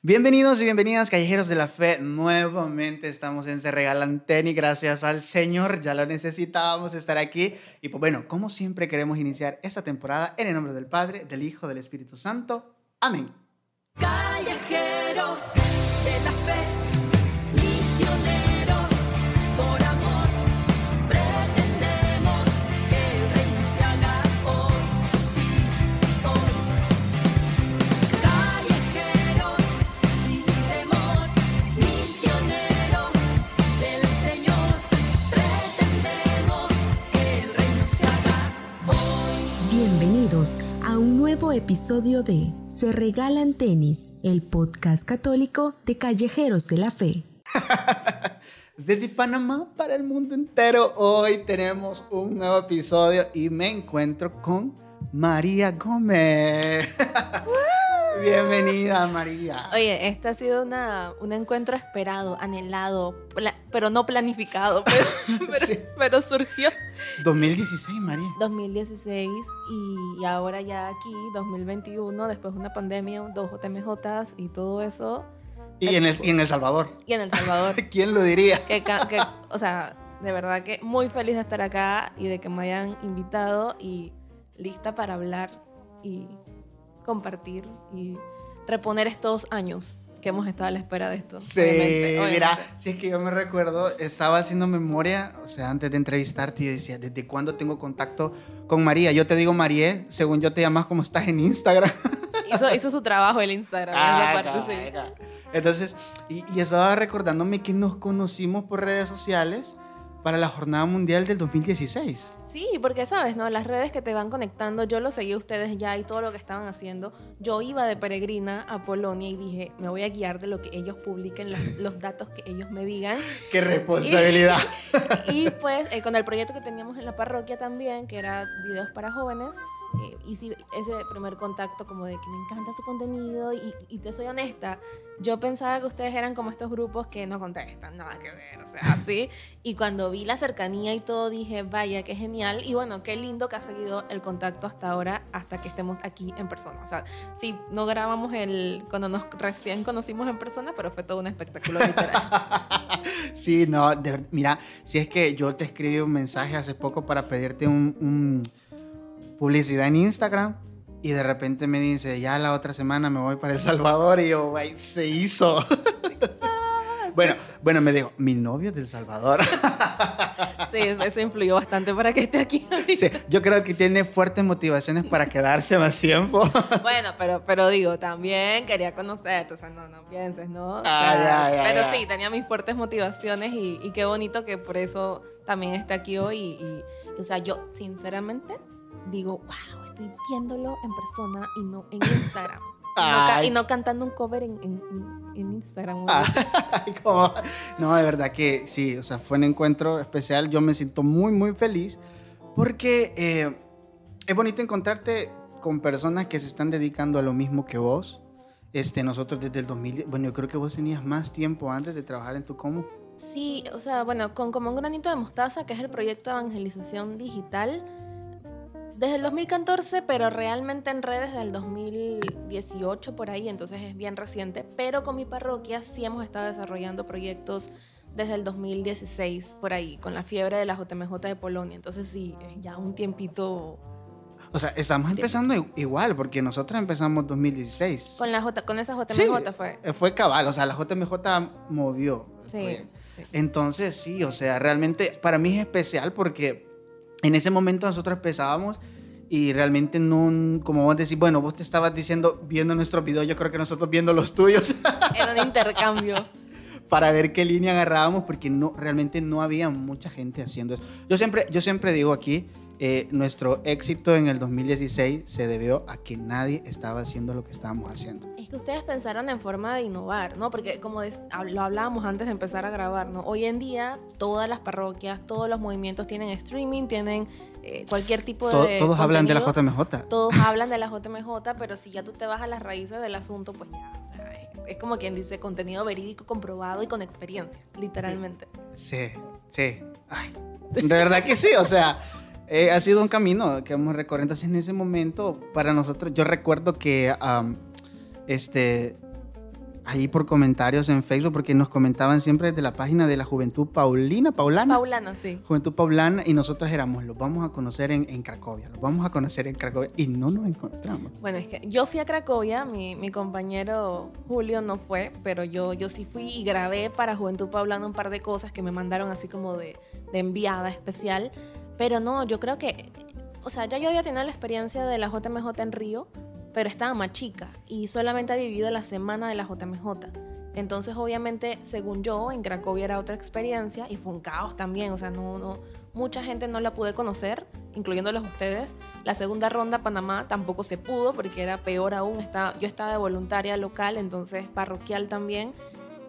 Bienvenidos y bienvenidas, callejeros de la fe. Nuevamente estamos en Se Regalan Tenis. Gracias al Señor, ya lo necesitábamos estar aquí. Y pues bueno, como siempre queremos iniciar esta temporada en el nombre del Padre, del Hijo, del Espíritu Santo. Amén. Bienvenidos a un nuevo episodio de Se Regalan Tenis, el podcast católico de Callejeros de la Fe. Desde Panamá para el mundo entero, hoy tenemos un nuevo episodio y me encuentro con María Gómez. Bienvenida, María. Oye, este ha sido una, un encuentro esperado, anhelado, pero no planificado, pero, pero, Sí. pero surgió 2016, María. 2016 y, y ahora ya aquí, 2021, después de una pandemia, dos JMJs y todo eso, Y en, el, y en El Salvador. y en El Salvador. ¿Quién lo diría? que, que, o sea, de verdad que muy feliz de estar acá y de que me hayan invitado y lista para hablar y compartir y reponer estos años que hemos estado a la espera de esto. Sí, obviamente, obviamente. mira, si es que yo me recuerdo, estaba haciendo memoria, o sea, antes de entrevistarte y decía, ¿desde cuándo tengo contacto con María? Yo te digo María, según yo te llamas como estás en Instagram. Hizo, hizo su trabajo el Instagram. Ah, esa parte, sí. Entonces, y, y estaba recordándome que nos conocimos por redes sociales para la Jornada Mundial del 2016. Sí, porque sabes, ¿no? Las redes que te van conectando, yo lo seguí a ustedes ya y todo lo que estaban haciendo. Yo iba de peregrina a Polonia y dije, me voy a guiar de lo que ellos publiquen, los, los datos que ellos me digan. ¡Qué responsabilidad! Y pues eh, con el proyecto que teníamos en la parroquia también, que era videos para jóvenes, eh, hice ese primer contacto como de que me encanta su contenido y, y te soy honesta, yo pensaba que ustedes eran como estos grupos que no contestan, nada que ver, o sea, así. Y cuando vi la cercanía y todo dije, vaya, qué genial. Y bueno, qué lindo que ha seguido el contacto hasta ahora, hasta que estemos aquí en persona. O sea, sí, no grabamos el cuando nos recién conocimos en persona, pero fue todo un espectáculo literal. Sí, no, de mira, si es que yo te escribí un mensaje hace poco para pedirte un, un publicidad en Instagram y de repente me dice, ya la otra semana me voy para El Salvador y yo, güey, se hizo. bueno, bueno, me dijo, mi novio es del Salvador. Sí, eso influyó bastante para que esté aquí. Sí, yo creo que tiene fuertes motivaciones para quedarse más tiempo. Bueno, pero, pero digo, también quería conocerte, o sea, no, no pienses, ¿no? O Ah, sea, ya, ya, pero ya. sí, tenía mis fuertes motivaciones y, y qué bonito que por eso también esté aquí hoy. Y- y, o sea, yo sinceramente digo, wow, estoy viéndolo en persona y no en Instagram. Y no, y no cantando un cover en, en- en- Instagram. o Ah, no, de verdad que sí, o sea, fue un encuentro especial. Yo me siento muy, muy feliz porque eh, es bonito encontrarte con personas que se están dedicando a lo mismo que vos. Este, nosotros desde el 2000, bueno, yo creo que vos tenías más tiempo antes de trabajar en tu como. Sí, o sea, bueno, con como un granito de mostaza, que es el proyecto de evangelización digital, desde el 2014, pero realmente en redes desde el 2018 por ahí, entonces es bien reciente, pero con mi parroquia sí hemos estado desarrollando proyectos desde el 2016 por ahí, con la fiebre de la JMJ de Polonia, entonces sí, ya un tiempito O sea, estamos empezando igual porque nosotros empezamos 2016. con la J, con esa JMJ Sí, fue. eh, Fue cabal, o sea, la JMJ movió. Sí, sí. Entonces, sí, o sea, realmente para mí es especial porque en ese momento nosotros empezábamos y realmente no, como vos decís, bueno, vos te estabas diciendo, viendo nuestros videos, yo creo que nosotros viendo los tuyos Era un intercambio. para ver qué línea agarrábamos porque no, realmente no había mucha gente haciendo eso. Yo siempre, yo siempre digo aquí, eh, nuestro éxito en el 2016 se debió a que nadie estaba haciendo lo que estábamos haciendo. Es que ustedes pensaron en forma de innovar, ¿no? Porque como lo hablábamos antes de empezar a grabar, ¿no? Hoy en día todas las parroquias, todos los movimientos tienen streaming, tienen eh, cualquier tipo de... todos hablan de la. JMJ. Todos hablan de la JMJ, pero si ya tú te vas a las raíces del asunto, pues ya, o sea, es, es como quien dice contenido verídico, comprobado y con experiencia, literalmente. Sí, sí. Ay, de verdad que sí, o sea, eh, ha sido un camino que hemos recorrido. Entonces, en ese momento, para nosotros, yo recuerdo que, am, este, ahí por comentarios en Facebook, porque nos comentaban siempre desde la página de la Juventud Paulina, Paulana. Paulana, sí. Juventud Paulana, y nosotros éramos, los vamos a conocer en, en Cracovia, los vamos a conocer en Cracovia, y no nos encontramos. Bueno, es que yo fui a Cracovia, mi, mi compañero Julio no fue, pero yo, yo sí fui y grabé para Juventud Paulana un par de cosas que me mandaron así como de, de enviada especial. Pero no, yo creo que, o sea, ya yo había tenido la experiencia de la JMJ en Río, pero estaba más chica y solamente había vivido la semana de la JMJ. Entonces, obviamente, según yo, en Cracovia era otra experiencia y fue un caos también. O sea, no, no, mucha gente no la pude conocer, incluyéndolos ustedes. La segunda ronda, Panamá, tampoco se pudo porque era peor aún. Estaba, yo estaba de voluntaria local, entonces parroquial también.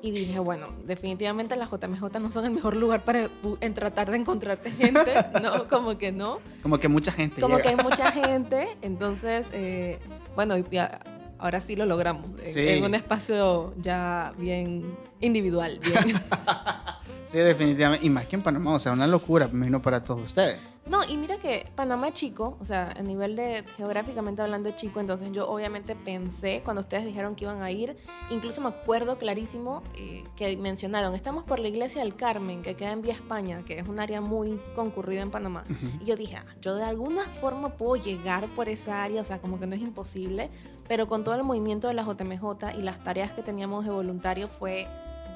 Y dije, bueno, definitivamente las JMJ no son el mejor lugar para bu- en tratar de encontrarte gente. No, como que no. Como que mucha gente Como llega. que hay mucha gente. Entonces, eh, bueno, ya- ahora sí lo logramos. en- Sí. En un espacio ya bien individual. Bien. Sí, definitivamente, y más que en Panamá, o sea, una locura, me imagino, para todos ustedes. No, y mira que Panamá es chico, o sea, a nivel de geográficamente hablando es chico, entonces yo obviamente pensé cuando ustedes dijeron que iban a ir, incluso me acuerdo clarísimo eh, que mencionaron, estamos por la iglesia del Carmen, que queda en Vía España, que es un área muy concurrida en Panamá. Y yo dije, ah, yo de alguna forma puedo llegar por esa área, o sea, como que no es imposible, pero con todo el movimiento de la JMJ y las tareas que teníamos de voluntario fue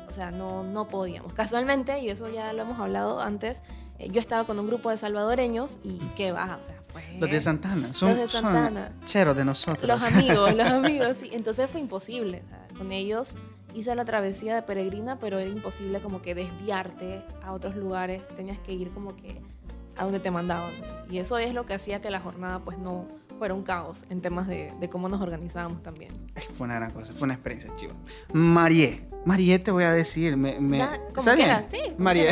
o sea, no, no podíamos. Casualmente, y eso ya lo hemos hablado antes, eh, yo estaba con un grupo de salvadoreños y qué va, o sea. Los de Santana, son, Los de Santana. son cheros de nosotros. Los amigos, los amigos, sí. Entonces fue imposible. con ellos hice la travesía de peregrina, pero era imposible como que desviarte a otros lugares. Tenías que ir como que a donde te mandaban. Y eso es lo que hacía que la jornada pues no fuera un caos en temas de, de cómo nos organizábamos también. Fue una gran cosa, fue una experiencia chiva. Marie, Marie te voy a decir, me, me- sí, Marie,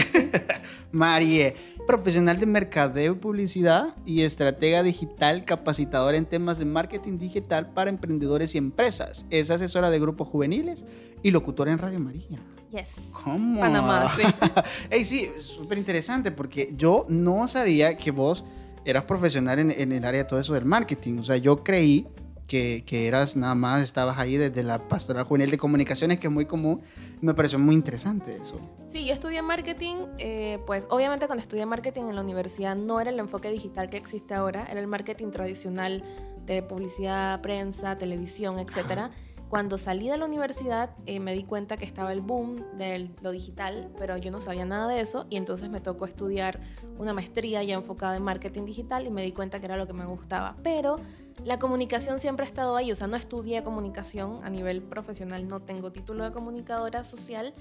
Marie, profesional de mercadeo y publicidad y estratega digital, capacitadora en temas de marketing digital para emprendedores y empresas. Es asesora de grupos juveniles y locutora en Radio María. Yes. ¿Cómo? Panamá, sí. Ey, sí, súper interesante porque yo no sabía que vos eras profesional en, en el área de todo eso del marketing. O sea, yo creí que, que eras nada más, estabas ahí desde la pastoral juvenil de comunicaciones, que es muy común. Me pareció muy interesante eso. Sí, yo estudié marketing, eh, pues obviamente cuando estudié marketing en la universidad no era el enfoque digital que existe ahora, era el marketing tradicional de publicidad, prensa, televisión, etc. Cuando salí de la universidad eh, me di cuenta que estaba el boom de lo digital, pero yo no sabía nada de eso y entonces me tocó estudiar una maestría ya enfocada en marketing digital y me di cuenta que era lo que me gustaba. Pero la comunicación siempre ha estado ahí, o sea, no estudié comunicación a nivel profesional, no tengo título de comunicadora social,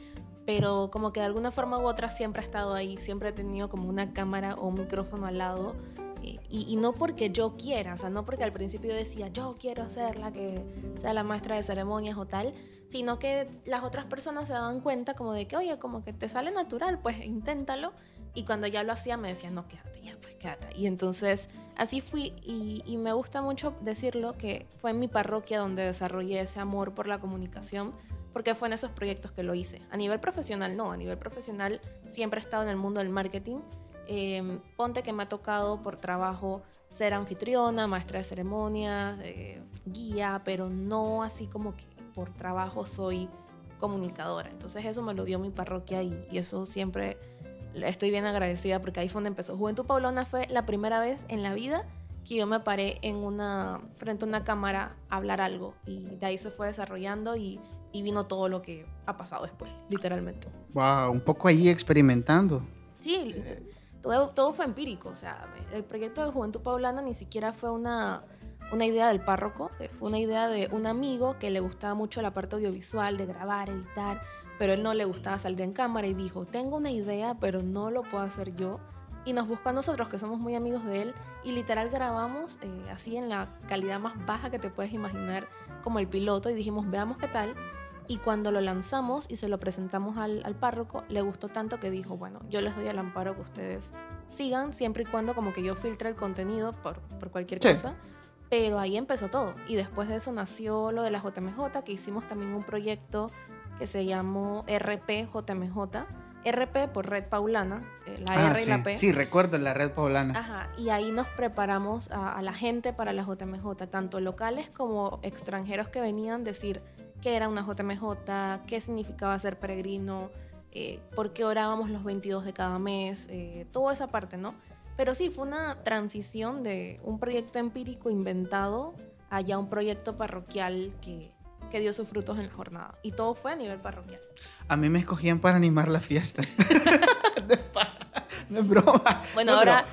pero como que de alguna forma u otra siempre ha estado ahí, siempre he tenido como una cámara o un micrófono al lado. Y, y no porque yo quiera, o sea, no porque al principio decía, yo quiero ser la que sea la maestra de ceremonias o tal, sino que las otras personas se daban cuenta como de que, oye, como que te sale natural, pues inténtalo. Y cuando ya lo hacía me decían, no, quédate, ya, pues quédate. Y entonces así fui y, y me gusta mucho decirlo que fue en mi parroquia donde desarrollé ese amor por la comunicación porque fue en esos proyectos que lo hice. A nivel profesional no, a nivel profesional siempre he estado en el mundo del marketing. Eh, ponte que me ha tocado por trabajo ser anfitriona, maestra de ceremonias, eh, guía, pero no así como que por trabajo soy comunicadora. Entonces eso me lo dio mi parroquia y, y eso siempre estoy bien agradecida porque ahí fue donde empezó. Juventud Paulona fue la primera vez en la vida que yo me paré en una, frente a una cámara a hablar algo y de ahí se fue desarrollando y, y vino todo lo que ha pasado después, literalmente. Wow, un poco ahí experimentando. Sí, todo, fue empírico, o sea, el proyecto de Juventud Paulana ni siquiera fue una, una idea del párroco, eh, fue una idea de un amigo que le gustaba mucho la parte audiovisual, de grabar, editar, pero él no le gustaba salir en cámara y dijo, tengo una idea, pero no lo puedo hacer yo. Y nos buscó a nosotros, que somos muy amigos de él, y literal grabamos eh, así en la calidad más baja que te puedes imaginar, como el piloto, y dijimos, veamos qué tal. Y cuando lo lanzamos y se lo presentamos al, al párroco, le gustó tanto que dijo, bueno, yo les doy el amparo que ustedes sigan, siempre y cuando como que yo filtre el contenido por, por cualquier Sí. cosa. Pero ahí empezó todo. Y después de eso nació lo de la JMJ, que hicimos también un proyecto que se llamó RP-JMJ. RP por Red Paulana, eh, la Ah, R y sí. la P. Sí, recuerdo la red poblana. Ajá, y ahí nos preparamos a, a la gente para la JMJ, tanto locales como extranjeros que venían, decir, qué era una JMJ, qué significaba ser peregrino, eh, por qué orábamos los 22 de cada mes, eh, toda esa parte, ¿no? Pero sí, fue una transición de un proyecto empírico inventado a ya un proyecto parroquial que, que dio sus frutos en la jornada. Y todo fue a nivel parroquial. A mí me escogían para animar la fiesta. no es broma. Bueno, No, ahora,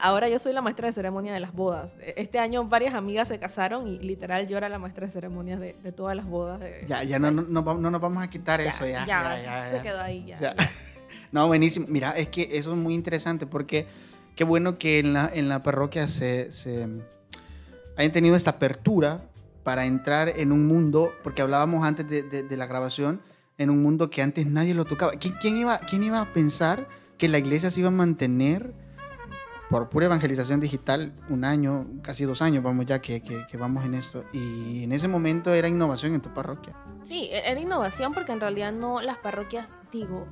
ahora yo soy la maestra de ceremonia de las bodas. Este año varias amigas se casaron y literal yo era la maestra de ceremonias de, de todas las bodas. de- Ya, ya no, no, no nos vamos a quitar eso. Ya, ya, ya, ya, se quedó ahí. Ya, O sea, ya. no, buenísimo. Mira, es que eso es muy interesante porque qué bueno que en la, en la parroquia se, se hayan tenido esta apertura para entrar en un mundo, porque hablábamos antes de, de- de la grabación, en un mundo que antes nadie lo tocaba. ¿Quién, quién iba, ¿Quién iba a pensar que la iglesia se iba a mantener por pura evangelización digital un año, casi dos años, vamos ya que, que- que vamos en esto? Y en ese momento era innovación en tu parroquia. Sí, e- era innovación porque en realidad no las parroquias, digo,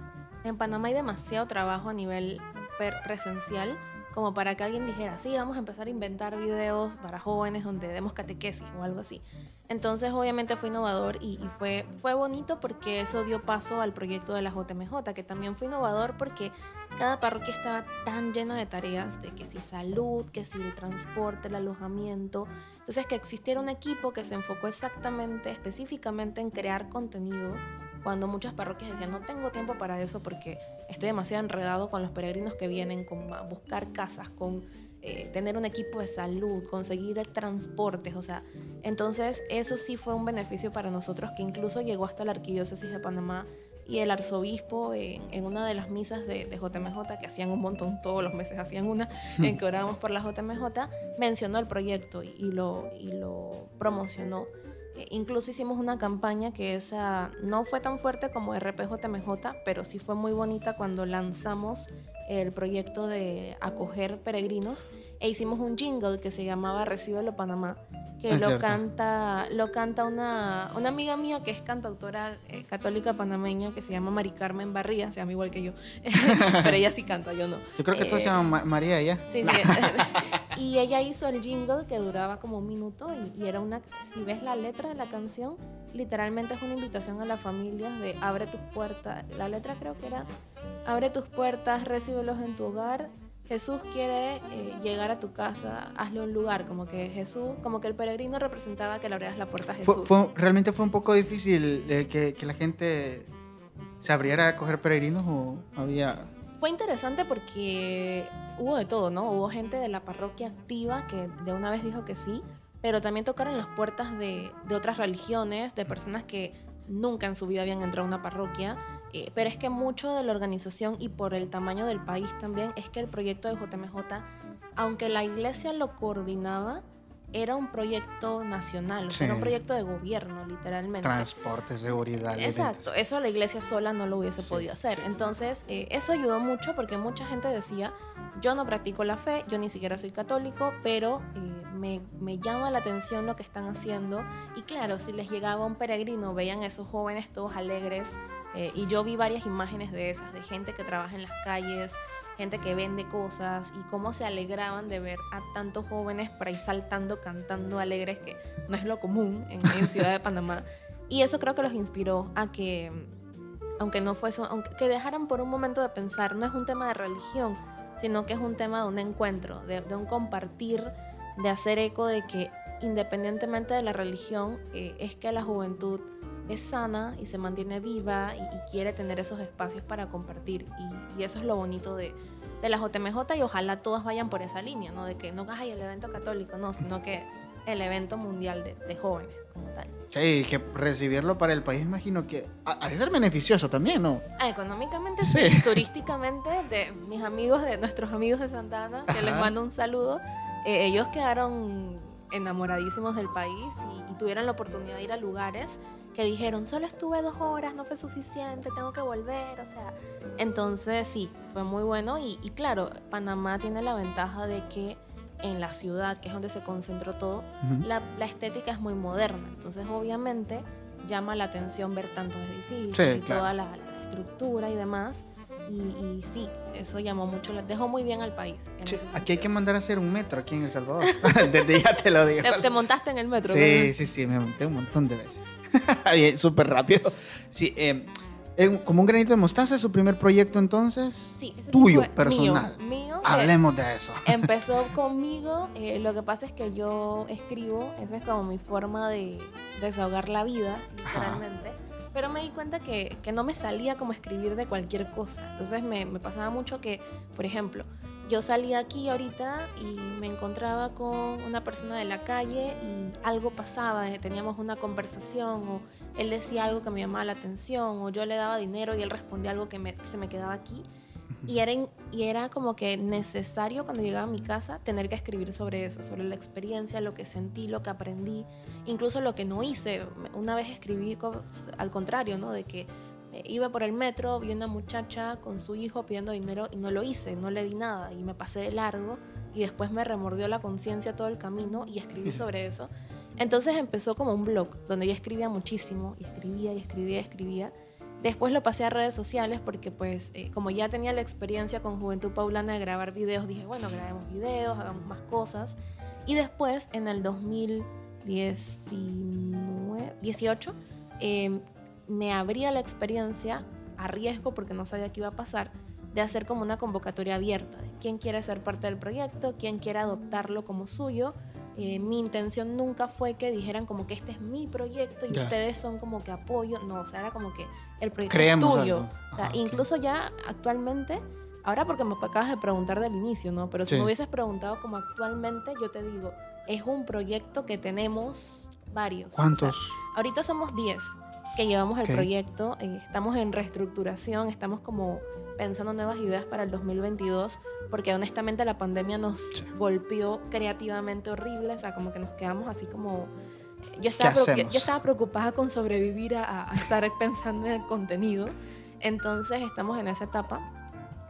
en Panamá hay demasiado trabajo a nivel presencial como para que alguien dijera, sí, vamos a empezar a inventar videos para jóvenes donde demos catequesis o algo así. Entonces, obviamente fue innovador y, y fue, fue bonito porque eso dio paso al proyecto de la JMJ, que también fue innovador porque cada parroquia estaba tan llena de tareas, de que si salud, que si el transporte, el alojamiento. Entonces, que existiera un equipo que se enfocó exactamente, específicamente en crear contenido, cuando muchas parroquias decían, no tengo tiempo para eso porque estoy demasiado enredado con los peregrinos que vienen, con buscar casas, con eh, tener un equipo de salud, conseguir transportes, o sea, entonces eso sí fue un beneficio para nosotros que incluso llegó hasta la arquidiócesis de Panamá y el arzobispo en, en una de las misas de, de JMJ, que hacían un montón, todos los meses hacían una, en que orábamos por la JMJ, mencionó el proyecto y, y lo, y lo promocionó. Eh, incluso hicimos una campaña que esa no fue tan fuerte como RPJMJ, pero sí fue muy bonita cuando lanzamos el proyecto de acoger peregrinos e hicimos un jingle que se llamaba Recíbelo Panamá, que Es lo cierto. canta, lo canta una, una amiga mía que es cantautora eh, católica panameña que se llama Mari Carmen Barría, se llama igual que yo, pero ella sí canta, yo no. Yo creo que esto Eh, se llama Ma- María ya. Sí, sí. y ella hizo el jingle que duraba como un minuto y, y era una, si ves la letra de la canción, literalmente es una invitación a las familias de abre tus puertas. La letra creo que era abre tus puertas, recíbelos en tu hogar. Jesús quiere eh, llegar a tu casa, hazle un lugar, como que Jesús, como que el peregrino representaba que le abrieras la puerta a Jesús. Fue, fue- realmente fue un poco difícil eh, que, que la gente se abriera a coger peregrinos o había... Fue interesante porque hubo de todo, ¿no? Hubo gente de la parroquia activa que de una vez dijo que sí, pero también tocaron las puertas de, de otras religiones, de personas que nunca en su vida habían entrado a una parroquia. eh, pero es que mucho de la organización y por el tamaño del país también es que el proyecto de JMJ, aunque la iglesia lo coordinaba, era un proyecto nacional, era un proyecto de gobierno, literalmente. Transporte, seguridad. Exacto, eso la iglesia sola no lo hubiese Sí, podido hacer. sí. Entonces, eh, eso ayudó mucho porque mucha gente decía, yo no practico la fe, yo ni siquiera soy católico, pero eh, me, me llama la atención lo que están haciendo. Y claro, si les llegaba un peregrino, veían a esos jóvenes todos alegres. eh, y yo vi varias imágenes de esas, de gente que trabaja en las calles, gente que vende cosas y cómo se alegraban de ver a tantos jóvenes por ahí saltando, cantando alegres, que no es lo común en, en Ciudad de Panamá. Y eso creo que los inspiró a que, aunque no fuese, aunque que dejaran por un momento de pensar, no es un tema de religión, sino que es un tema de un encuentro, de, de un compartir, de hacer eco de que independientemente de la religión, eh, es que la juventud es sana y se mantiene viva y, y quiere tener esos espacios para compartir. Y, y eso es lo bonito de, de la JMJ y ojalá todas vayan por esa línea, ¿no? De que no hay el evento católico, no, sino que el evento mundial de, de jóvenes como tal. Sí, que recibirlo para el país, imagino que ha de ser beneficioso también, ¿no? Ah, económicamente Sí. sí, turísticamente de mis amigos, de nuestros amigos de Santana, que les Ajá. mando un saludo, eh, ellos quedaron enamoradísimos del país y, y tuvieron la oportunidad de ir a lugares que dijeron, solo estuve dos horas, no fue suficiente, tengo que volver, o sea, entonces sí, fue muy bueno y, y claro, Panamá tiene la ventaja de que en la ciudad, que es donde se concentró todo, Ujú. la, la estética es muy moderna, entonces obviamente llama la atención ver tantos edificios Sí, y claro. toda la, la estructura y demás. Y, y sí, eso llamó mucho, dejó muy bien al país. Sí, aquí hay que mandar a hacer un metro aquí en El Salvador. Desde ya te lo digo. ¿Te, te montaste en el metro? Sí, ¿verdad? sí, sí, me monté un montón de veces. Súper rápido. Sí, eh, eh, como un granito de mostaza, ¿es su primer proyecto entonces? Sí, ese sí Tuyo, fue personal. Mío, mío, que Hablemos de eso. Empezó conmigo, eh, lo que pasa es que yo escribo, esa es como mi forma de desahogar la vida, literalmente. Pero me di cuenta que, que no me salía como escribir de cualquier cosa. Entonces me, me pasaba mucho que, por ejemplo, yo salía aquí ahorita y me encontraba con una persona de la calle y algo pasaba, eh, teníamos una conversación o él decía algo que me llamaba la atención o yo le daba dinero y él respondía algo que, me- se me quedaba aquí. Y era, y era como que necesario cuando llegaba a mi casa tener que escribir sobre eso, sobre la experiencia, lo que sentí, lo que aprendí, incluso lo que no hice. Una vez escribí al contrario, ¿no? De que iba por el metro, vi una muchacha con su hijo pidiendo dinero y no lo hice, no le di nada y me pasé de largo y después me remordió la conciencia todo el camino y escribí sobre eso. Entonces empezó como un blog donde yo escribía muchísimo y escribía y escribía y escribía. Después lo pasé a redes sociales porque pues eh, como ya tenía la experiencia con Juventud Paulana de grabar videos, dije, bueno, grabemos videos, hagamos más cosas. Y después en el 2019, 18, eh, me abría la experiencia a riesgo porque no sabía qué iba a pasar de hacer como una convocatoria abierta de quién quiere ser parte del proyecto, quién quiere adoptarlo como suyo. Eh, mi intención nunca fue que dijeran como que este es mi proyecto y Ya. ustedes son como que apoyo. No, o sea, era como que el proyecto Creemos es tuyo. algo. O sea, Ajá, incluso ya actualmente, ahora porque me acabas de preguntar del inicio, ¿no? Pero si Sí. me hubieses preguntado como actualmente, yo te digo, es un proyecto que tenemos varios. O sea, ¿Cuántos? Ahorita somos 10 que llevamos el Ok. proyecto, eh, estamos en reestructuración, estamos como pensando nuevas ideas para el 2022, porque honestamente la pandemia nos Sí. golpeó creativamente horrible, o sea, como que nos quedamos así como... Yo estaba, ¿Qué preocu- yo, yo estaba preocupada con sobrevivir a, a estar pensando en el contenido, entonces estamos en esa etapa,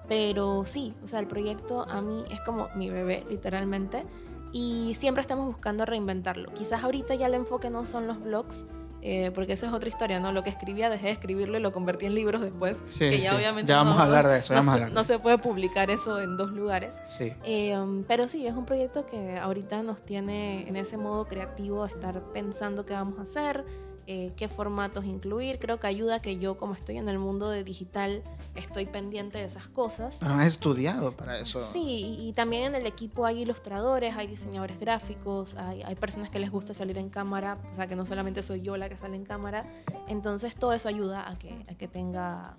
pero sí, o sea, el proyecto a mí es como mi bebé, literalmente, y siempre estamos buscando reinventarlo. Quizás ahorita ya el enfoque no son los blogs, eh, porque esa es otra historia, ¿no? Lo que escribía dejé de escribirlo y lo convertí en libros después. Sí, que ya sí. obviamente Ya vamos no- a hablar de eso, no vamos a se- no se puede publicar eso en dos lugares. Sí. Eh, pero sí, es un proyecto que ahorita nos tiene en ese modo creativo, estar pensando qué vamos a hacer, eh, qué formatos incluir. Creo que ayuda que yo, como estoy en el mundo de digital, estoy pendiente de esas cosas. Pero has estudiado para eso. Sí, y, y también en el equipo hay ilustradores, hay diseñadores gráficos, hay, hay personas que les gusta salir en cámara, o sea que no solamente soy yo la que sale en cámara. Entonces todo eso ayuda a que, a que tenga,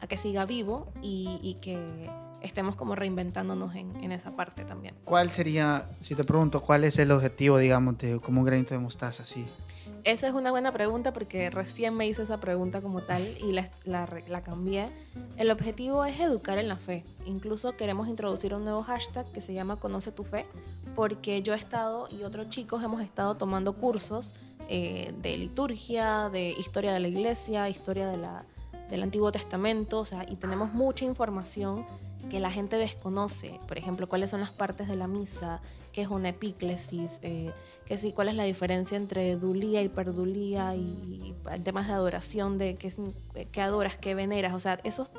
a que siga vivo y, y que estemos como reinventándonos en, en esa parte también. ¿Cuál sería, si te pregunto, cuál es el objetivo, digamos, de como un granito de mostaza así? Esa es una buena pregunta porque recién me hice esa pregunta como tal y la, la, la cambié. El objetivo es educar en la fe. Incluso queremos introducir un nuevo hashtag que se llama Conoce tu fe porque yo he estado y otros chicos hemos estado tomando cursos eh, de liturgia, de historia de la iglesia, historia de la, del Antiguo Testamento, o sea, y tenemos mucha información que la gente desconoce. Por ejemplo, cuáles son las partes de la misa, qué es una epíclesis, eh, que sí, cuál es la diferencia entre dulía y perdulía y, temas de adoración, de qué, es- qué adoras, qué veneras, o sea, esas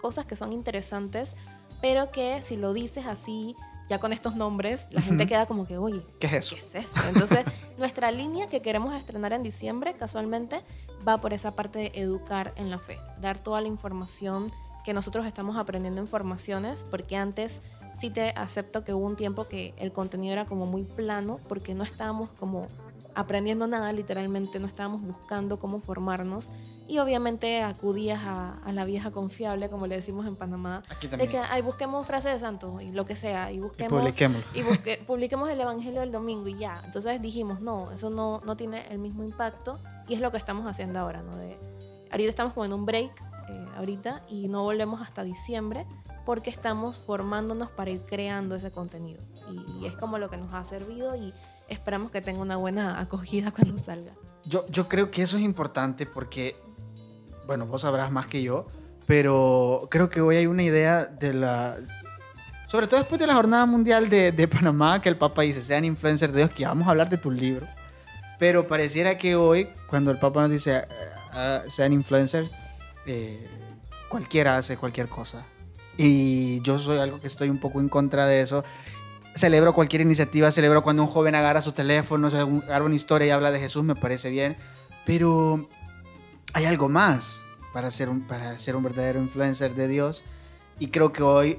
cosas que son interesantes, pero que si lo dices así, ya con estos nombres, la gente Ujú. queda como que, oye, ¿Qué es eso? ¿qué es eso? Entonces, nuestra línea que queremos estrenar en diciembre, casualmente, va por esa parte de educar en la fe, dar toda la información que nosotros estamos aprendiendo en formaciones, porque antes sí te acepto que hubo un tiempo que el contenido era como muy plano, porque no estábamos como aprendiendo nada, literalmente no estábamos buscando cómo formarnos y obviamente acudías a, a la vieja confiable, como le decimos en Panamá, Aquí de que ay, busquemos frases de santo y lo que sea, y Y busquemos publiquémoslo. y busque- publiquemos el Evangelio del domingo y ya. Entonces dijimos, no, eso no, no tiene el mismo impacto y es lo que estamos haciendo ahora, ¿no? De, ahorita estamos como en un break, eh, ahorita, y no volvemos hasta diciembre porque estamos formándonos para ir creando ese contenido. Y, y es como lo que nos ha servido y esperamos que tenga una buena acogida cuando salga. Yo, yo creo que eso es importante porque, bueno, vos sabrás más que yo, pero creo que hoy hay una idea de la... Sobre todo después de la Jornada Mundial de, de Panamá, que el Papa dice, sean influencers de Dios, que vamos a hablar de tus libros. Pero pareciera que hoy, cuando el Papa nos dice, ah, sean influencers, eh, cualquiera hace cualquier cosa. Y yo soy algo que estoy un poco en contra de eso. Celebro cualquier iniciativa, celebro cuando un joven agarra su teléfono, agarra una historia y habla de Jesús, me parece bien. Pero hay algo más para ser un, para ser un verdadero influencer de Dios. Y creo que hoy,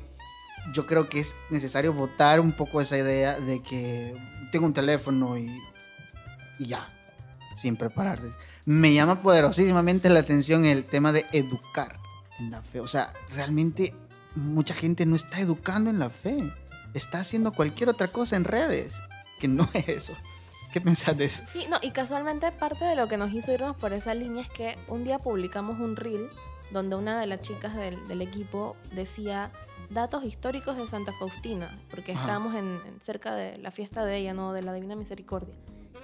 yo creo que es necesario votar un poco esa idea de que tengo un teléfono y, y ya, sin prepararte. Me llama poderosísimamente la atención el tema de educar en la fe. O sea, realmente mucha gente no está educando en la fe. Está haciendo cualquier otra cosa en redes que no es eso. ¿Qué pensás de eso? Sí, no, y casualmente parte de lo que nos hizo irnos por esa línea es que un día publicamos un reel donde una de las chicas del, del equipo decía datos históricos de Santa Faustina, porque Ajá. estábamos en, en- cerca de la fiesta de ella, ¿no? De la Divina Misericordia.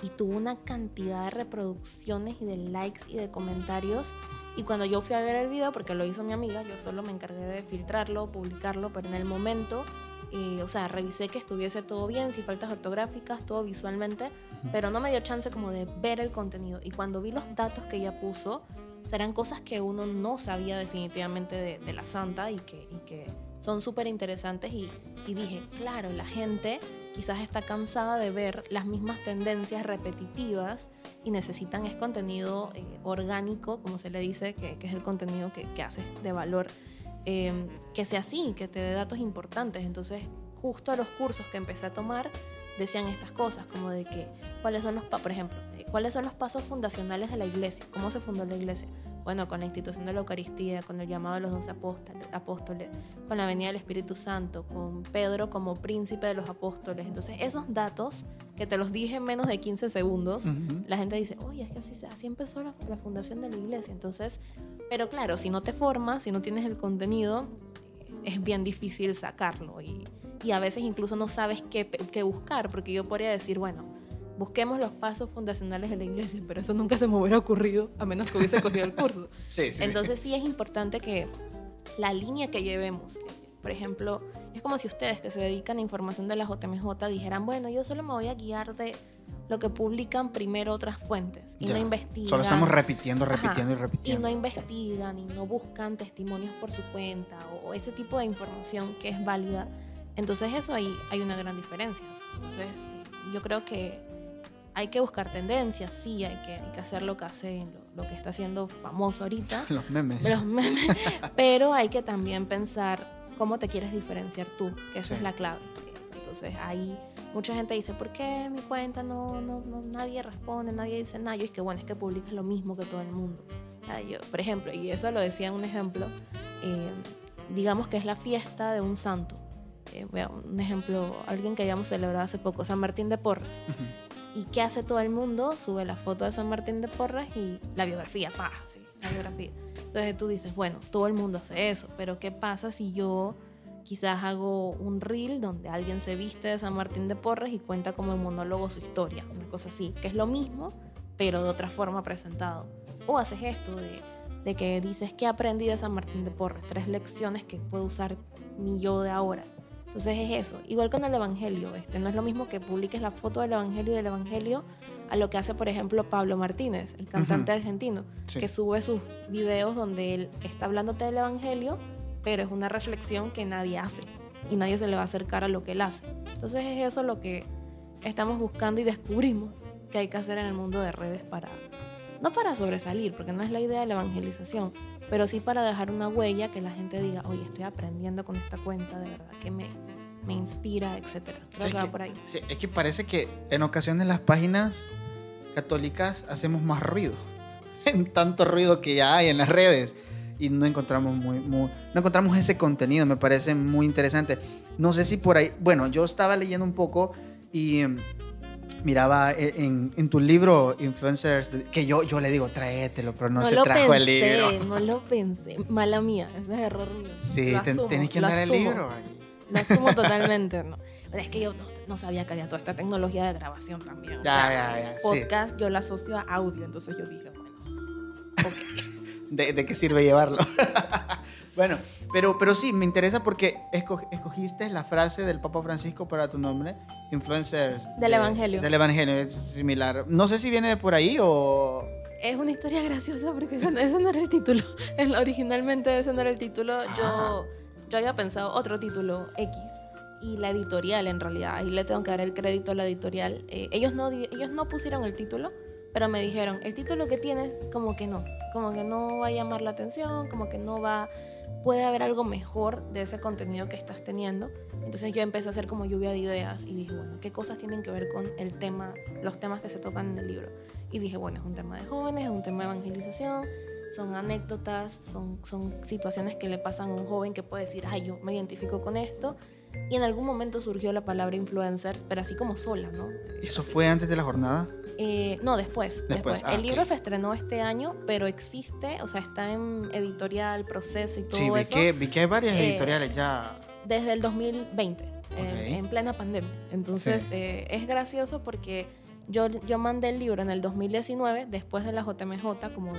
Y tuvo una cantidad de reproducciones y de likes y de comentarios. Y cuando yo fui a ver el video, porque lo hizo mi amiga, yo solo me encargué de filtrarlo, publicarlo, pero en el momento, eh, o sea, revisé que estuviese todo bien, sin faltas ortográficas, todo visualmente, pero no me dio chance como de ver el contenido. Y cuando vi los datos que ella puso, serán cosas que uno no sabía definitivamente de, de la santa y que, y que son súper interesantes. Y, y dije, claro, la gente quizás está cansada de ver las mismas tendencias repetitivas y necesitan es contenido eh, orgánico, como se le dice, que, es el contenido que, que haces de valor, eh, que sea así, que te dé datos importantes. Entonces, justo a los cursos que empecé a tomar, decían estas cosas, como de que, ¿cuáles son los, por ejemplo, cuáles son los pasos fundacionales de la iglesia? ¿Cómo se fundó la iglesia? Bueno, con la institución de la Eucaristía, con el llamado de los doce apóstoles, apóstoles, con la venida del Espíritu Santo, con Pedro como príncipe de los apóstoles. Entonces, esos datos, que te los dije en menos de 15 segundos, Ujú. la gente dice, oye, es que así, así empezó la, la fundación de la iglesia. Entonces, pero claro, si no te formas, si no tienes el contenido, es bien difícil sacarlo. Y, y a veces incluso no sabes qué, qué buscar, porque yo podría decir, bueno, busquemos los pasos fundacionales de la iglesia, pero eso nunca se me hubiera ocurrido a menos que hubiese cogido el curso. Sí, sí. Entonces sí es importante que la línea que llevemos, por ejemplo, es como si ustedes que se dedican a información de la JMJ dijeran, bueno, yo solo me voy a guiar de lo que publican primero otras fuentes y Ya. no investigan. Solo estamos repitiendo, Ajá. repitiendo y y repitiendo. no investigan y no buscan testimonios por su cuenta o, ese tipo de información que es válida. Entonces eso ahí hay una gran diferencia. Entonces yo creo que hay que buscar tendencias, sí, hay que, hay que hacer lo que hace, lo, lo que está haciendo famoso ahorita, Los memes. los memes, pero hay que también pensar cómo te quieres diferenciar tú, que esa Sí. es la clave. Entonces ahí mucha gente dice, ¿por qué mi cuenta no, no, no- nadie responde, nadie dice nada? Yo es que bueno, es que publicas lo mismo que todo el mundo. Yo, por ejemplo, y eso lo decía en un ejemplo, eh, digamos que es la fiesta de un santo. Eh, un ejemplo, alguien que habíamos celebrado hace poco, San Martín de Porres. Ujú. ¿Y qué hace todo el mundo? Sube la foto de San Martín de Porres y la biografía, pa, sí, la biografía. Entonces tú dices, bueno, todo el mundo hace eso, pero ¿qué pasa si yo quizás hago un reel donde alguien se viste de San Martín de Porres y cuenta como monólogo su historia, una cosa así, que es lo mismo, pero de otra forma presentado? O haces esto de, de que dices, ¿qué aprendí de San Martín de Porres? Tres lecciones que puedo usar mi yo de ahora. Entonces es eso. Igual con el Evangelio. Este, no es lo mismo que publiques la foto del Evangelio y del Evangelio a lo que hace, por ejemplo, Pablo Martínez, el cantante argentino, Sí. que sube sus videos donde él está hablándote del Evangelio, pero es una reflexión que nadie hace y nadie se le va a acercar a lo que él hace. Entonces es eso lo que estamos buscando y descubrimos que hay que hacer en el mundo de redes para, no para sobresalir, porque no es la idea de la evangelización, pero sí para dejar una huella que la gente diga, oye, estoy aprendiendo con esta cuenta, de verdad que me, me inspira, etcétera. Creo que va que- por ahí. Sí, es que parece que en ocasiones las páginas católicas hacemos más ruido. En tanto ruido que ya hay en las redes. Y no encontramos, muy, muy- no encontramos ese contenido. Me parece muy interesante. No sé si por ahí. Bueno, yo estaba leyendo un poco y em, miraba e- en, en tu libro Influencers. Que yo, yo le digo, tráetelo, pero no, se lo trajo pensé, el libro. no lo pensé. Mala mía, ese es error mío. Sí, Lo ten- tenés que lo andar el libro. Lo asumo totalmente, ¿no? Pero es que yo no, no sabía que había toda esta tecnología de grabación también. o Ya, sea, ya, ya, sí. Podcast yo la asocio a audio, entonces yo dije, bueno, ok. de, de qué sirve llevarlo. bueno, pero, pero sí, me interesa porque esco- escogiste la frase del Papa Francisco para tu nombre, influencers. Del de- Evangelio. Del Evangelio, es similar. No sé si viene de por ahí o... Es una historia graciosa porque ese, no- ese no era el título. El- originalmente ese no era el título. Yo, yo había pensado otro título X. Y la editorial, en realidad, ahí le tengo que dar el crédito a la editorial. eh, ellos, no, ellos no pusieron el título, pero me dijeron, el título que tienes, como que no. Como que no va a llamar la atención, como que no va... Puede haber algo mejor de ese contenido que estás teniendo. Entonces yo empecé a hacer como lluvia de ideas y dije, bueno, ¿qué cosas tienen que ver con el tema, los temas que se tocan en el libro? Y dije, bueno, es un tema de jóvenes, es un tema de evangelización, son anécdotas, son, son situaciones que le pasan a un joven que puede decir, ay, yo me identifico con esto. Y en algún momento surgió la palabra influencers, pero así como sola, ¿no? ¿Eso fue antes de la jornada? Eh, no, después. Después, después. ah, el libro se estrenó este año, pero existe, o sea, está en editorial, proceso y todo Sí, vi eso que, vi que hay varias eh, editoriales ya. desde el 2020, en- Ok. en, plena pandemia. Entonces, Sí. eh, es gracioso porque yo, yo mandé el libro en el 2019, después de la JMJ, como,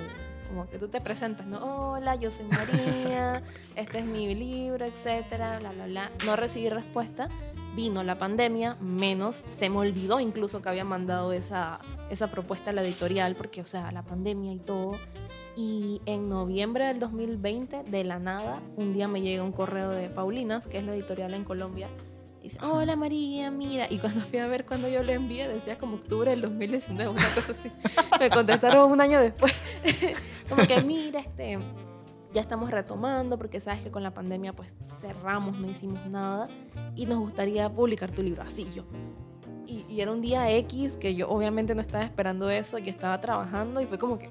como que tú te presentas, ¿no? Hola, yo soy María, este es mi libro, etcétera, bla, bla, bla. No recibí respuesta. Vino la pandemia, menos, se me olvidó incluso que había mandado esa, esa propuesta a la editorial, porque, o sea, la pandemia y todo. Y en noviembre del 2020, de la nada, un día me llega un correo de Paulinas, que es la editorial en Colombia. Dice, hola María, mira. Y cuando fui a ver cuando yo lo envié, decía como octubre del 2019, una cosa así. Me contestaron un año después. como que, mira, este, ya estamos retomando, porque sabes que con la pandemia pues cerramos, no hicimos nada. Y nos gustaría publicar tu libro. Así yo. Y, y era un día X que yo obviamente no estaba esperando eso, yo estaba trabajando y fue como que,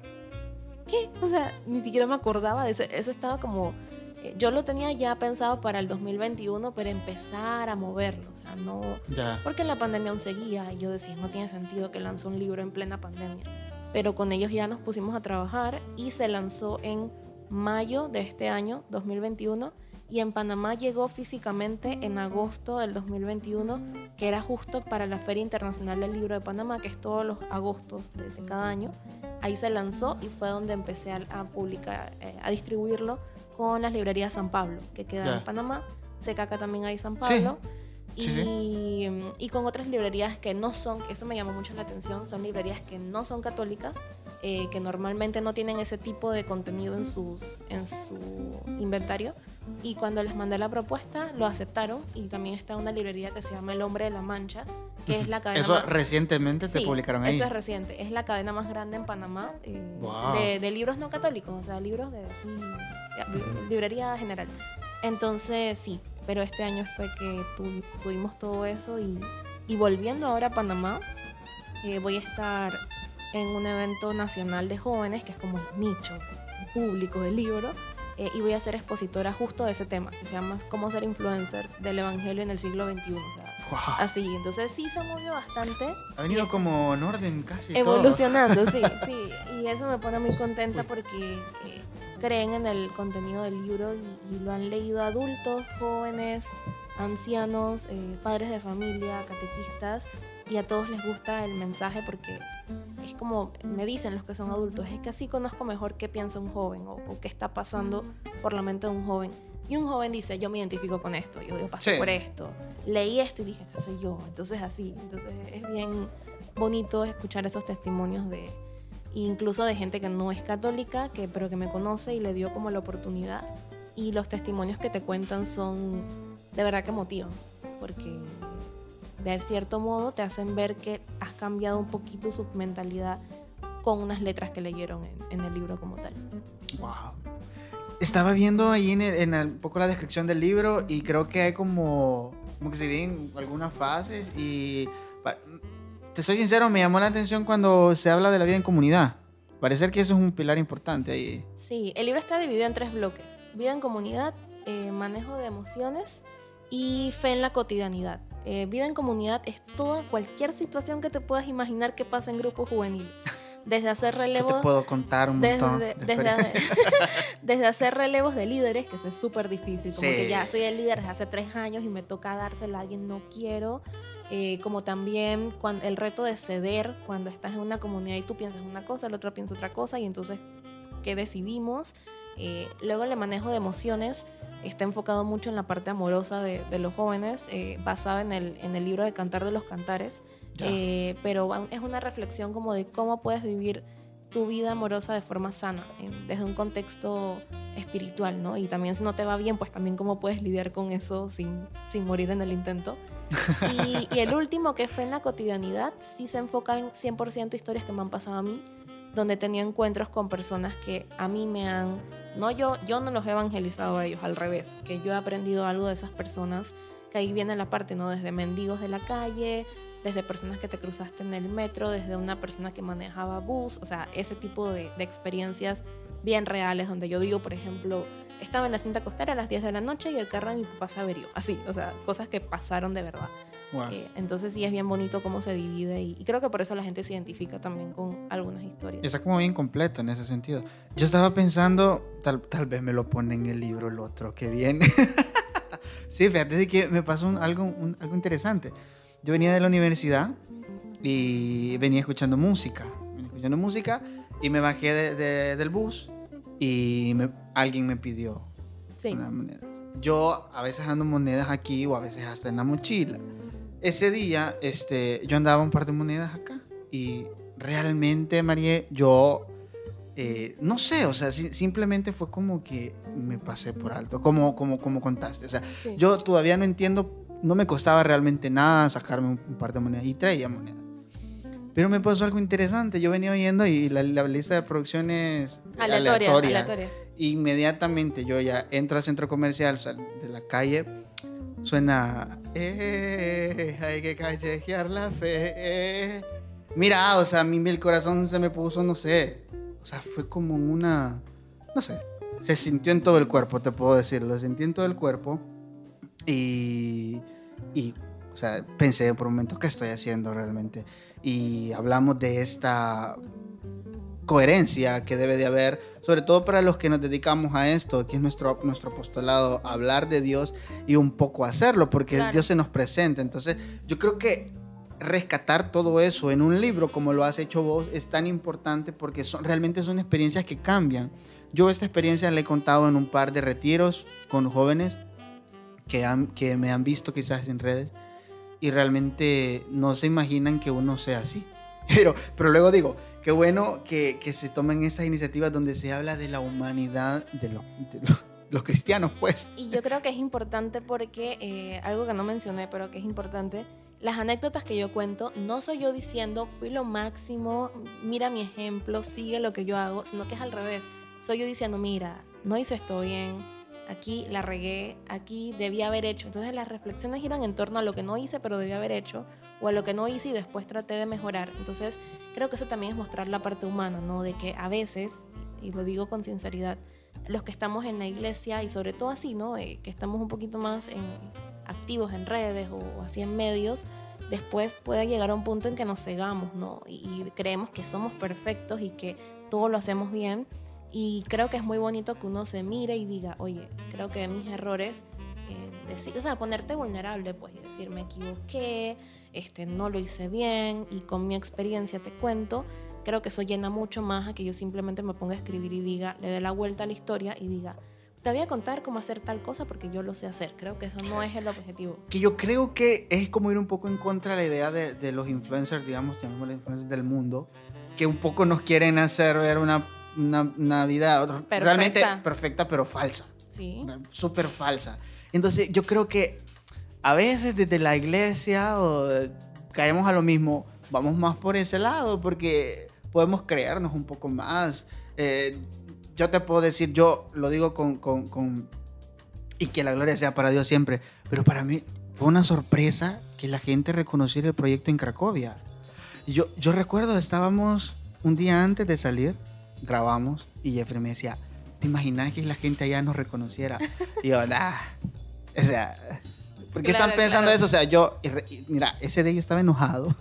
¿qué? O sea, ni siquiera me acordaba de eso. Eso estaba como. Yo lo tenía ya pensado para el 2021, pero empezar a moverlo. O sea, no. Ya. Porque la pandemia aún seguía y yo decía, no tiene sentido que lance un libro en plena pandemia. Pero con ellos ya nos pusimos a trabajar y se lanzó en mayo de este año, 2021. Y en Panamá llegó físicamente en agosto del 2021, que era justo para la Feria Internacional del Libro de Panamá, que es todos los agostos de, de cada año. Ahí se lanzó y fue donde empecé a, a publicar, eh, a distribuirlo con las librerías San Pablo, que quedan en Panamá. Secaca también hay San. Pablo. Sí, y, y con otras librerías que no son, eso me llamó mucho la atención, son librerías que no son católicas, eh, que normalmente no tienen ese tipo de contenido en, sus, en su inventario. Y cuando les mandé la propuesta, lo aceptaron. Y también está una librería que se llama El Hombre de la Mancha, que es la cadena Eso más- recientemente te Sí, publicaron ahí. Eso es reciente. Es la cadena más grande en Panamá eh, Wow. de, de libros no católicos, o sea, libros de así, librería general. Entonces, sí, pero este año fue que tu- tuvimos todo eso y, y volviendo ahora a Panamá, eh, voy a estar en un evento nacional de jóvenes, que es como un nicho público del libro, eh, y voy a ser expositora justo de ese tema, que se llama Cómo ser influencers del Evangelio en el siglo XXI. O sea, Wow. así, entonces sí se movió bastante. Ha venido como en orden casi todo. Evolucionando, sí, sí. Y eso me pone muy contenta porque eh, creen en el contenido del libro y, y lo han leído adultos, jóvenes, ancianos, eh, padres de familia, catequistas, y a todos les gusta el mensaje porque es como me dicen los que son adultos, es que así conozco mejor qué piensa un joven o, o qué está pasando por la mente de un joven. Y un joven dice, yo me identifico con esto, yo, yo pasé Sí. por esto, leí esto y dije, este soy yo. Entonces así, entonces es bien bonito escuchar esos testimonios de incluso de gente que no es católica, que, pero que me conoce y le dio como la oportunidad. Y los testimonios que te cuentan son de verdad que motivan, porque de cierto modo te hacen ver que has cambiado un poquito su mentalidad con unas letras que leyeron en, en el libro como tal. Wow. Estaba viendo ahí en, el- en el- un poco la descripción del libro y creo que hay como, como que se ven algunas fases y te soy sincero, me llamó la atención cuando se habla de la vida en comunidad. Parece que eso es un pilar importante ahí. Sí, el libro está dividido en tres bloques. Vida en comunidad, eh, manejo de emociones y fe en la cotidianidad. Eh, vida en comunidad es toda, cualquier situación que te puedas imaginar que pasa en grupos juveniles. Desde hacer Yo te relevos... puedo contar un montón. Desde, de desde, desde hacer relevos de líderes, que eso es súper difícil, como Sí. que ya soy el líder desde hace tres años y me toca dárselo a alguien, no quiero. Eh, como también cuan- el reto de ceder cuando estás en una comunidad y tú piensas una cosa, el otro piensa otra cosa y entonces, ¿qué decidimos? Eh, luego el manejo de emociones está enfocado mucho en la parte amorosa de, de los jóvenes, eh, basado en el, en el libro de Cantar de los Cantares. Eh, pero es una reflexión como de cómo puedes vivir tu vida amorosa de forma sana, en- desde un contexto espiritual, ¿no? Y también si no te va bien, pues también cómo puedes lidiar con eso sin, sin morir en el intento. Y, y el último, que fue en la cotidianidad, sí se enfoca en 100% historias que me han pasado a mí, donde he tenido encuentros con personas que a mí me han... No, yo, yo no los he evangelizado a ellos, al revés, que yo he aprendido algo de esas personas, que ahí viene la parte, ¿no? Desde mendigos de la calle, desde personas que te cruzaste en el metro, desde una persona que manejaba bus, o sea, ese tipo de, de experiencias bien reales, donde yo digo, por ejemplo, estaba en la cinta costera a las 10 de la noche y el carro de mi papá se averió, así, o sea, cosas que pasaron de verdad. Wow. Eh, entonces sí es bien bonito cómo se divide y, y creo que por eso la gente se identifica también con algunas historias. Está como bien completo en ese sentido. Yo estaba pensando, tal, tal vez me lo pone en el libro el otro que viene. sí, fíjate de que me pasó un- algo, un- algo interesante. Yo venía de la universidad y venía escuchando música. Venía escuchando música y me bajé de- de- del bus y me- alguien me pidió Sí, una moneda. Yo a veces ando monedas aquí o a veces hasta en la mochila. Ese día este, yo andaba un par de monedas acá y realmente, María, yo eh, no sé, o sea, si- simplemente fue como que me pasé por alto, como, como, como contaste. O sea, sí. yo todavía no entiendo, no me costaba realmente nada sacarme un, un par de monedas y traía monedas. Pero me pasó algo interesante. Yo venía oyendo y la, la lista de producciones aleatoria, aleatoria. aleatoria. Inmediatamente yo ya entro al centro comercial sal- de la calle, suena, eh, hay que callejear la fe. eh". Mira, o sea, a mí el corazón se me puso, no sé, o sea, fue como una, no sé, se sintió en todo el cuerpo, te puedo decir, lo sentí en todo el cuerpo y, y o sea, pensé por un momento, ¿qué estoy haciendo realmente? Y hablamos de esta coherencia que debe de haber, sobre todo para los que nos dedicamos a esto, que es nuestro, nuestro apostolado, hablar de Dios y un poco hacerlo, porque Claro. Dios se nos presenta. Entonces, yo creo que rescatar todo eso en un libro, como lo has hecho vos, es tan importante porque son, realmente son experiencias que cambian. Yo esta experiencia la he contado en un par de retiros con jóvenes que, han, que me han visto quizás en redes y realmente no se imaginan que uno sea así. Pero, pero luego digo, qué bueno que, que se tomen estas iniciativas donde se habla de la humanidad de, lo- los cristianos, pues. Y yo creo que es importante porque, eh, algo que no mencioné, pero que es importante, las anécdotas que yo cuento, no soy yo diciendo, fui lo máximo, mira mi ejemplo, sigue lo que yo hago, sino que es al revés. Soy yo diciendo, mira, no hice esto bien, aquí la regué, aquí debí haber hecho. Entonces las reflexiones giran en torno a lo que no hice, pero debí haber hecho, o a lo que no hice y después traté de mejorar. Entonces creo que eso también es mostrar la parte humana, ¿no? De que a veces, y lo digo con sinceridad, los que estamos en la iglesia y sobre todo así, ¿no? Eh, que estamos un poquito más en, activos en redes o así en medios, después puede llegar a un punto en que nos cegamos, ¿no? Y, creemos que somos perfectos y que todo lo hacemos bien. Y creo que es muy bonito que uno se mire y diga, oye, creo que mis errores, eh, decir, o sea, ponerte vulnerable, pues, y decir, me equivoqué, este, no lo hice bien, y con mi experiencia te cuento, creo que eso llena mucho más a que yo simplemente me ponga a escribir y diga, le dé la vuelta a la historia y diga, te voy a contar cómo hacer tal cosa porque yo lo sé hacer. Creo que eso no es el objetivo. Que yo creo que es como ir un poco en contra de la idea de, de los influencers, digamos, llamémosle influencers del mundo, que un poco nos quieren hacer ver una, una, una vida Perfecta. realmente perfecta, pero falsa. Sí. súper falsa. Entonces yo creo que a veces desde la iglesia o caemos a lo mismo, vamos más por ese lado porque podemos creernos un poco más. Eh, yo te puedo decir, yo lo digo con, con- con- y que la gloria sea para Dios siempre, pero para mí fue una sorpresa que la gente reconociera el proyecto en Cracovia. Yo, yo recuerdo, estábamos un día antes de salir, grabamos y Jeffrey me decía, ¿te imaginas que la gente allá nos reconociera? Y yo, nah. O sea, ¿por qué están Claro, pensando claro. eso? O sea, yo, mira, ese día yo estaba enojado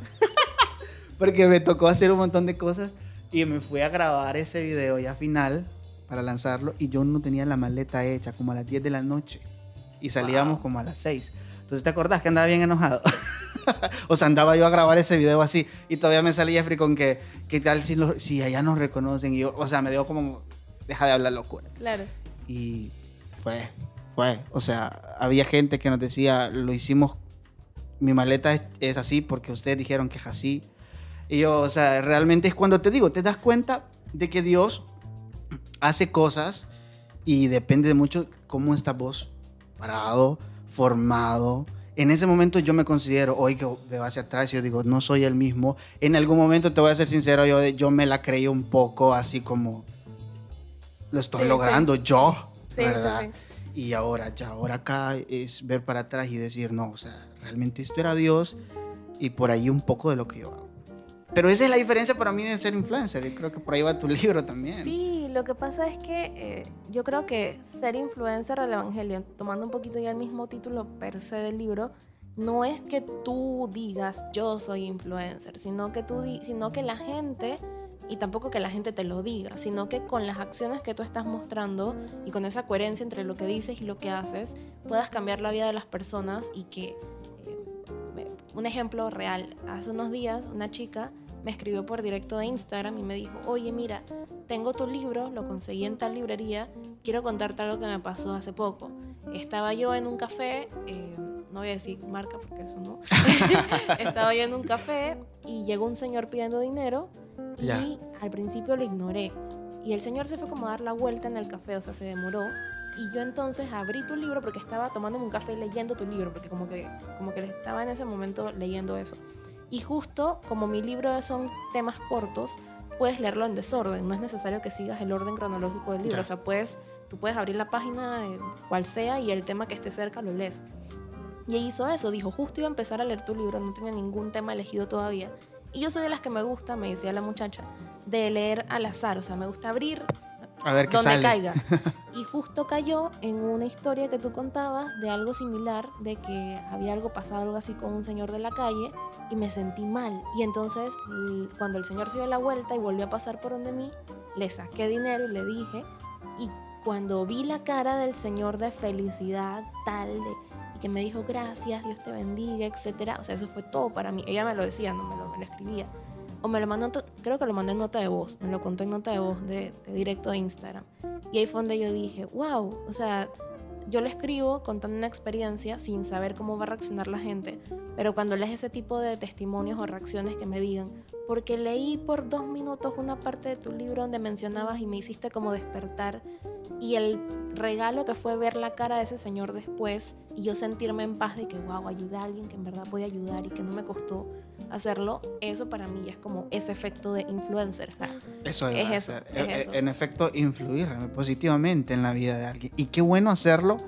porque me tocó hacer un montón de cosas y me fui a grabar ese video ya final para lanzarlo y yo no tenía la maleta hecha como a las 10 de la noche y salíamos como a las 6. Entonces, ¿te acordás que andaba bien enojado? o sea, andaba yo a grabar ese video así y todavía me salía Jeffrey con que, ¿qué tal si, lo- si allá nos reconocen? Y yo, o sea, me dio como, deja de hablar locura. Claro. Y fue, fue. O sea, había gente que nos decía, lo hicimos, mi maleta es, es así porque ustedes dijeron que es así. Y yo, o sea, realmente es cuando te digo, te das cuenta de que Dios hace cosas y depende de mucho cómo estás vos parado, formado. En ese momento yo me considero, hoy que veo hacia atrás, yo digo, no soy el mismo. En algún momento, te voy a ser sincero, yo, yo me la creí un poco así como, lo estoy Sí, sí. logrando yo, Sí, ¿verdad? sí. Y ahora, ya ahora acá es ver para atrás y decir, no, o sea, realmente esto era Dios y por ahí un poco de lo que yo hago. Pero esa es la diferencia para mí de ser influencer y creo que por ahí va tu libro también. Sí, lo que pasa es que eh, yo creo que ser influencer del Evangelio, tomando un poquito ya el mismo título per se del libro, no es que tú digas yo soy influencer, sino que, tú sino que la gente, y tampoco que la gente te lo diga, sino que con las acciones que tú estás mostrando y con esa coherencia entre lo que dices y lo que haces, puedas cambiar la vida de las personas y que, eh, un ejemplo real, hace unos días una chica me escribió por directo de Instagram y me dijo, oye mira, tengo tu libro, lo conseguí en tal librería, quiero contarte algo que me pasó hace poco. Estaba yo en un café, eh, no voy a decir marca porque eso no, estaba yo en un café y llegó un señor pidiendo dinero y Ya. al principio lo ignoré. Y el señor se fue como a dar la vuelta en el café, o sea, se demoró. Y yo entonces abrí tu libro porque estaba tomándome un café y leyendo tu libro, porque como que, como que estaba en ese momento leyendo eso. Y justo como mi libro son temas cortos, puedes leerlo en desorden. No es necesario que sigas el orden cronológico del libro. Ya. O sea, puedes, tú puedes abrir la página, eh, cual sea, y el tema que esté cerca lo lees. Y ella hizo eso, dijo, justo iba a empezar a leer tu libro, no tenía ningún tema elegido todavía. Y yo soy de las que me gusta, me decía la muchacha, de leer al azar. O sea, me gusta abrir A ver qué donde sale. caiga. Y justo cayó en una historia que tú contabas de algo similar, de que había algo pasado, algo así con un señor de la calle, y me sentí mal. Y entonces, cuando el señor se dio la vuelta y volvió a pasar por donde mí, le saqué dinero y le dije, y cuando vi la cara del señor de felicidad, tal, de, y que me dijo gracias, Dios te bendiga, etcétera, o sea, eso fue todo para mí. Ella me lo decía, no me lo, me lo escribía. O me lo mandó, creo que lo mandé en nota de voz, me lo contó en nota de voz de, de directo de Instagram. Y ahí fue donde yo dije, wow, o sea, yo lo escribo contando una experiencia sin saber cómo va a reaccionar la gente, pero cuando lees ese tipo de testimonios o reacciones que me digan, porque leí por dos minutos una parte de tu libro donde mencionabas y me hiciste como despertar, y el regalo que fue ver la cara de ese señor después y yo sentirme en paz de que, wow, ayudé a alguien que en verdad podía ayudar y que no me costó hacerlo, eso para mí ya es como ese efecto de influencer. o sea, Eso Es iba a eso, es. En efecto, influir positivamente en la vida de alguien. Y qué bueno hacerlo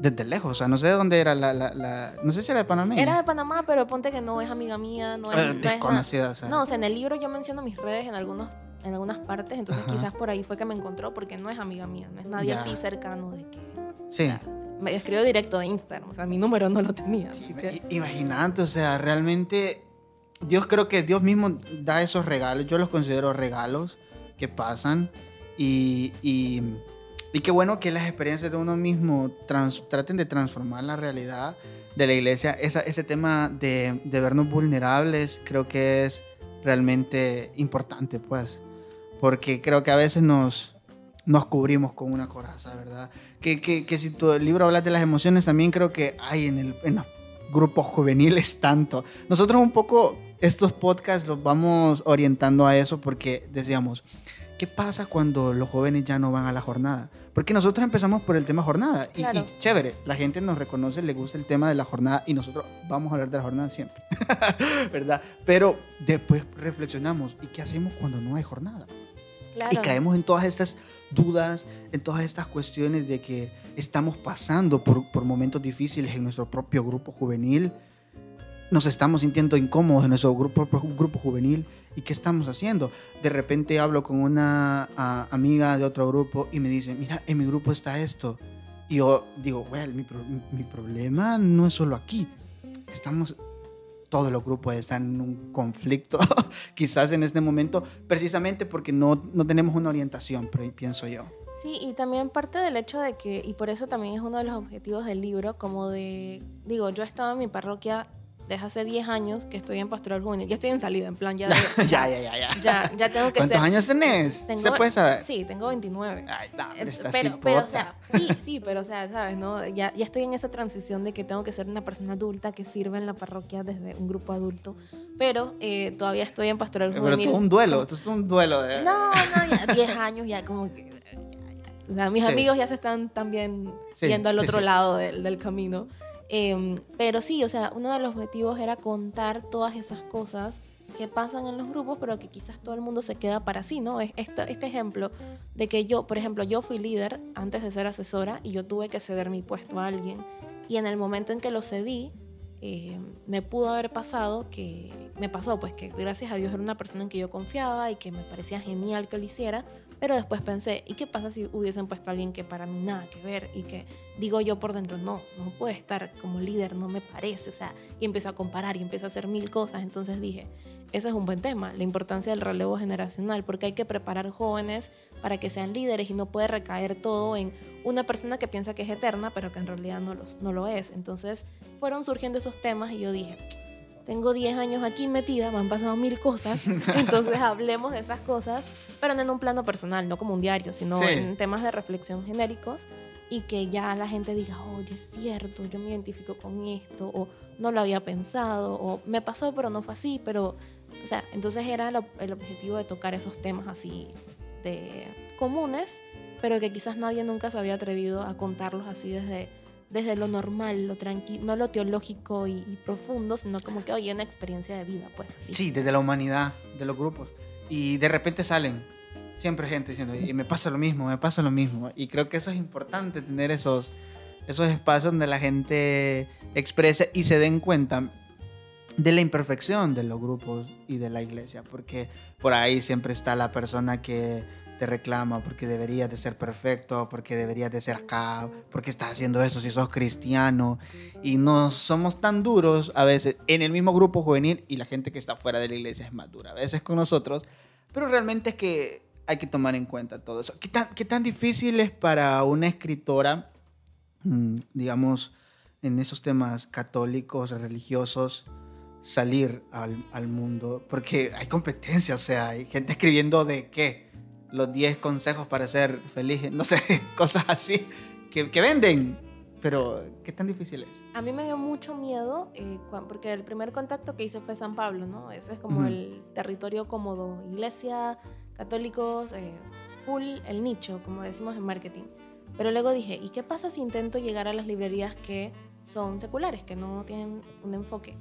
desde lejos. O sea, no sé de dónde era la... la- la- no sé si era de Panamá. Era de Panamá, pero ponte que no es amiga mía, no es, Eh, no es desconocida, o sea. No, o sea, en el libro yo menciono mis redes en algunos en algunas partes, entonces Ajá. quizás por ahí fue que me encontró porque no es amiga mía, no es nadie Ya. así cercano de que sí. o sea, me escribió directo de Instagram, o sea, mi número no lo tenía, así que I- Imagínate, o sea, realmente Dios creo que Dios mismo da esos regalos, yo los considero regalos que pasan y, y, y qué bueno que las experiencias de uno mismo trans- traten de transformar la realidad de la iglesia. Esa- ese tema de, de vernos vulnerables creo que es realmente importante, pues, porque creo que a veces nos, nos cubrimos con una coraza, ¿verdad? Que, que, que si tu libro habla de las emociones, también creo que hay en, el, en los grupos juveniles tanto. Nosotros un poco estos podcasts los vamos orientando a eso porque decíamos, ¿qué pasa cuando los jóvenes ya no van a la jornada? Porque nosotros empezamos por el tema jornada y, Claro. y chévere, la gente nos reconoce, le gusta el tema de la jornada y nosotros vamos a hablar de la jornada siempre, ¿verdad? Pero después reflexionamos, ¿y qué hacemos cuando no hay jornada? Claro. Y caemos en todas estas dudas, en todas estas cuestiones de que estamos pasando por, por momentos difíciles en nuestro propio grupo juvenil. Nos estamos sintiendo incómodos en nuestro grupo, grupo juvenil. ¿Y qué estamos haciendo? De repente hablo con una ah, amiga de otro grupo y me dice, mira, en mi grupo está esto. Y yo digo, well, mi, pro- mi problema no es solo aquí. Estamos, todos los grupos están en un conflicto, quizás en este momento, precisamente porque no, no tenemos una orientación, pienso yo. Sí, y también parte del hecho de que, y por eso también es uno de los objetivos del libro, como de, digo, yo he estado en mi parroquia desde hace 10 años que estoy en pastoral juvenil. Ya estoy en salida, en plan, ya, de- ya, ya, ya, ya. ya, ya tengo que ¿Cuántos ser. años tenés? Tengo- ¿Se puede saber? Sí, tengo 29. Ay, no, pero Eh, estás pero, pero, o sea, sí, sí, pero, o sea, ¿sabes? No? Ya, ya estoy en esa transición de que tengo que ser una persona adulta que sirve en la parroquia desde un grupo adulto, pero eh, todavía estoy en pastoral Pero juvenil. todo un duelo, esto es un duelo de... No, no, ya 10 años ya como que... ya, ya. O sea, mis Sí. amigos ya se están también Sí, yendo al otro sí. lado del, del camino. Em, pero sí, o sea, uno de los objetivos era contar todas esas cosas que pasan en los grupos, pero que quizás todo el mundo se queda para sí, ¿no? Es este ejemplo de que yo, por ejemplo, yo fui líder antes de ser asesora y yo tuve que ceder mi puesto a alguien. Y en el momento en que lo cedí, eh, me pudo haber pasado que me pasó pues que gracias a Dios era una persona en que yo confiaba y que me parecía genial que lo hiciera pero después pensé ¿y qué pasa si hubiesen puesto a alguien que para mí nada que ver y que digo yo por dentro no no puede estar como líder no me parece o sea y empiezo a comparar y empiezo a hacer mil cosas entonces dije ese es un buen tema, la importancia del relevo generacional, porque hay que preparar jóvenes para que sean líderes y no puede recaer todo en una persona que piensa que es eterna, pero que en realidad no, lo es. Entonces fueron surgiendo esos temas y yo dije, tengo 10 años aquí metida, me han pasado mil cosas, entonces hablemos de esas cosas, pero no en un plano personal, no como un diario, sino Sí. en temas de reflexión genéricos y que ya la gente diga, oye, es cierto, yo me identifico con esto, o no lo había pensado, o me pasó, pero no fue así, pero, o sea, entonces era el, el objetivo de tocar esos temas así de comunes, pero que quizás nadie nunca se había atrevido a contarlos así desde, desde lo normal, lo tranquilo, no lo teológico y, profundo, sino como que, oye, una experiencia de vida, pues así. Sí, desde la humanidad, de los grupos. Y de repente salen siempre gente diciendo, y me pasa lo mismo, me pasa lo mismo. Y creo que eso es importante, tener esos, esos espacios donde la gente exprese y se den cuenta de la imperfección de los grupos y de la iglesia, porque por ahí siempre está la persona que te reclama porque deberías de ser perfecto, porque deberías de ser acá, porque estás haciendo eso si sos cristiano y no somos tan duros a veces en el mismo grupo juvenil y la gente que está fuera de la iglesia es más dura a veces con nosotros, pero realmente es que hay que tomar en cuenta todo eso. ¿Qué tan, qué tan difícil es para una escritora, mm, digamos, en esos temas católicos, religiosos, salir al, al mundo? Porque hay competencia, o sea, hay gente escribiendo de qué? Los 10 consejos para ser feliz, no sé, cosas así que, que venden. Pero, ¿qué tan difícil es? A mí me dio mucho miedo eh, porque el primer contacto que hice fue San Pablo, ¿no? Ese es como el territorio cómodo, iglesia, católicos, eh, full el nicho, como decimos en marketing. Pero luego dije, ¿y qué pasa si intento llegar a las librerías que son seculares, que no tienen un enfoque?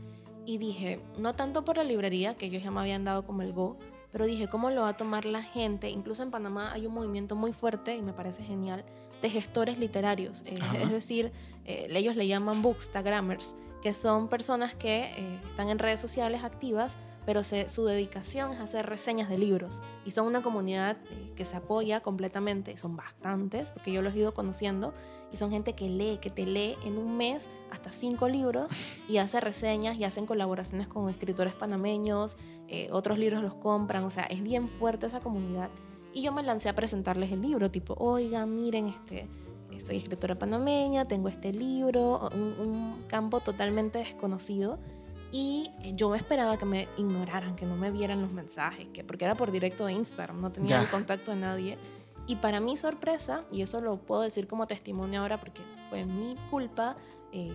Y dije, no tanto por la librería, que ellos ya me habían dado como el go, pero dije, ¿cómo lo va a tomar la gente? Incluso en Panamá hay un movimiento muy fuerte, y me parece genial, de gestores literarios. Eh, es decir, eh, ellos le llaman bookstagrammers, que son personas que eh, están en redes sociales activas, pero se- su dedicación es hacer reseñas de libros. Y son una comunidad que se apoya completamente, son bastantes, porque yo los he ido conociendo, y son gente que lee, que te lee en un mes hasta cinco libros y hace reseñas y hacen colaboraciones con escritores panameños, eh, otros libros los compran, o sea, es bien fuerte esa comunidad. Y yo me lancé a presentarles el libro, tipo, oiga, miren, este, soy escritora panameña, tengo este libro, un, un campo totalmente desconocido. Y yo me esperaba que me ignoraran, que no me vieran los mensajes, que, porque era por directo de Instagram, no tenía Ya. el contacto de nadie. Y para mi sorpresa, y eso lo puedo decir como testimonio ahora porque fue mi culpa, eh,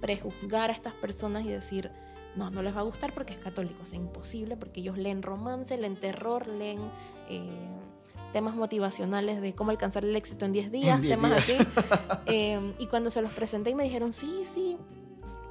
prejuzgar a estas personas y decir, no, no les va a gustar porque es católico, es imposible porque ellos leen romance, leen terror, leen eh, temas motivacionales de cómo alcanzar el éxito en 10 días, 10 temas días. así. Eh, y cuando se los presenté y me dijeron, sí, sí,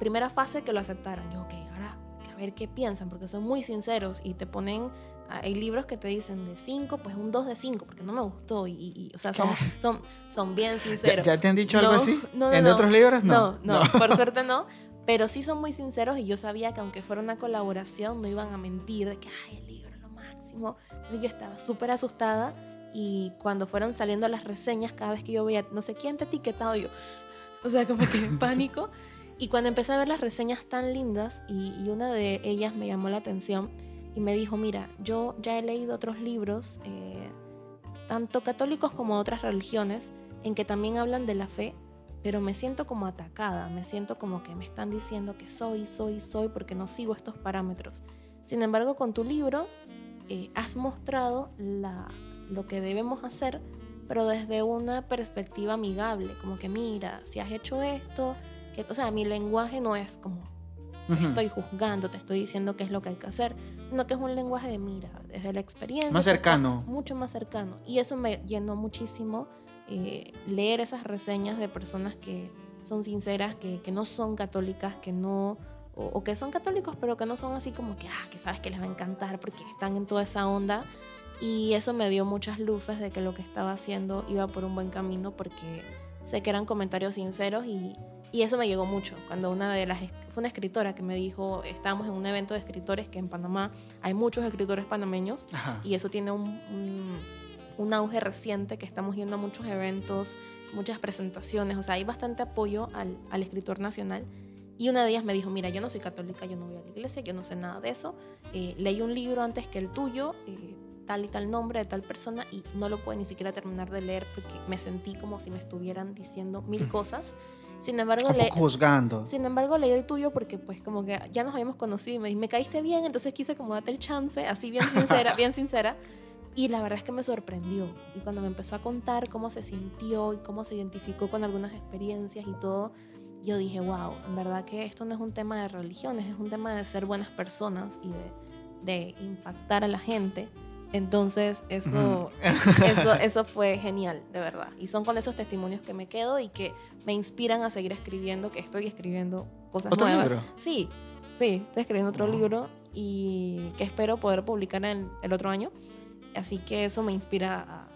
primera fase que lo aceptaron. Yo, ok, ahora a ver qué piensan, porque son muy sinceros y te ponen, ah, hay libros que te dicen de 5, pues un 2 de 5, porque no me gustó. Y, y- o sea, son, son, son bien ¿Ya, sinceros. ya te han dicho algo así? no, no, ¿En otros libros? No. no, por suerte no. Pero sí son muy sinceros y yo sabía que aunque fuera una colaboración no iban a mentir de que, ay, el libro es lo máximo. Entonces yo estaba súper asustada y cuando fueron saliendo las reseñas, cada vez que yo veía, no sé quién te etiquetado yo, o sea, como que en pánico. Y cuando empecé a ver las reseñas tan lindas y, una de ellas me llamó la atención y me dijo, mira, yo ya he leído otros libros, eh, tanto católicos como otras religiones, en que también hablan de la fe, pero me siento como atacada, me siento como que me están diciendo que soy, soy, soy, porque no sigo estos parámetros. Sin embargo, con tu libro eh, has mostrado la, lo que debemos hacer, pero desde una perspectiva amigable, como que mira, si has hecho esto, que, o sea, mi lenguaje no es como te Ujú. estoy juzgando, te estoy diciendo qué es lo que hay que hacer, sino que es un lenguaje de mira, desde la experiencia. Más cercano. Mucho más cercano. Y eso me llenó muchísimo eh, leer esas reseñas de personas que son sinceras, que, que no son católicas, que no... O, o que son católicos, pero que no son así como que, ah, que sabes que les va a encantar porque están en toda esa onda. Y eso me dio muchas luces de que lo que estaba haciendo iba por un buen camino porque sé que eran comentarios sinceros y, y eso me llegó mucho. Cuando una de las, fue una escritora que me dijo, estábamos en un evento de escritores que en Panamá hay muchos escritores panameños Ajá. y eso tiene un, un- un auge reciente que estamos yendo a muchos eventos, muchas presentaciones, o sea, hay bastante apoyo al, al escritor nacional. Y una de ellas me dijo, mira, yo no soy católica, yo no voy a la iglesia, yo no sé nada de eso. Eh, leí un libro antes que el tuyo, eh, tal y tal nombre de tal persona, y no lo pude ni siquiera terminar de leer porque me sentí como si me estuvieran diciendo mil cosas. Sin embargo, le- juzgando. sin embargo, leí el tuyo porque pues como que ya nos habíamos conocido y me, me caíste bien, entonces quise como darte el chance, así bien sincera, bien sincera. Y la verdad es que me sorprendió. Y cuando me empezó a contar cómo se sintió y cómo se identificó con algunas experiencias y todo, yo dije, wow, en verdad que esto no es un tema de religiones, es un tema de ser buenas personas y de, de impactar a la gente. Entonces, eso, eso, eso fue genial, de verdad. Y son con esos testimonios que me quedo y que me inspiran a seguir escribiendo, que estoy escribiendo cosas ¿Otro nuevas. libro? Sí, sí, estoy escribiendo otro Wow. libro y que espero poder publicar en el otro año. Así que eso me inspira a,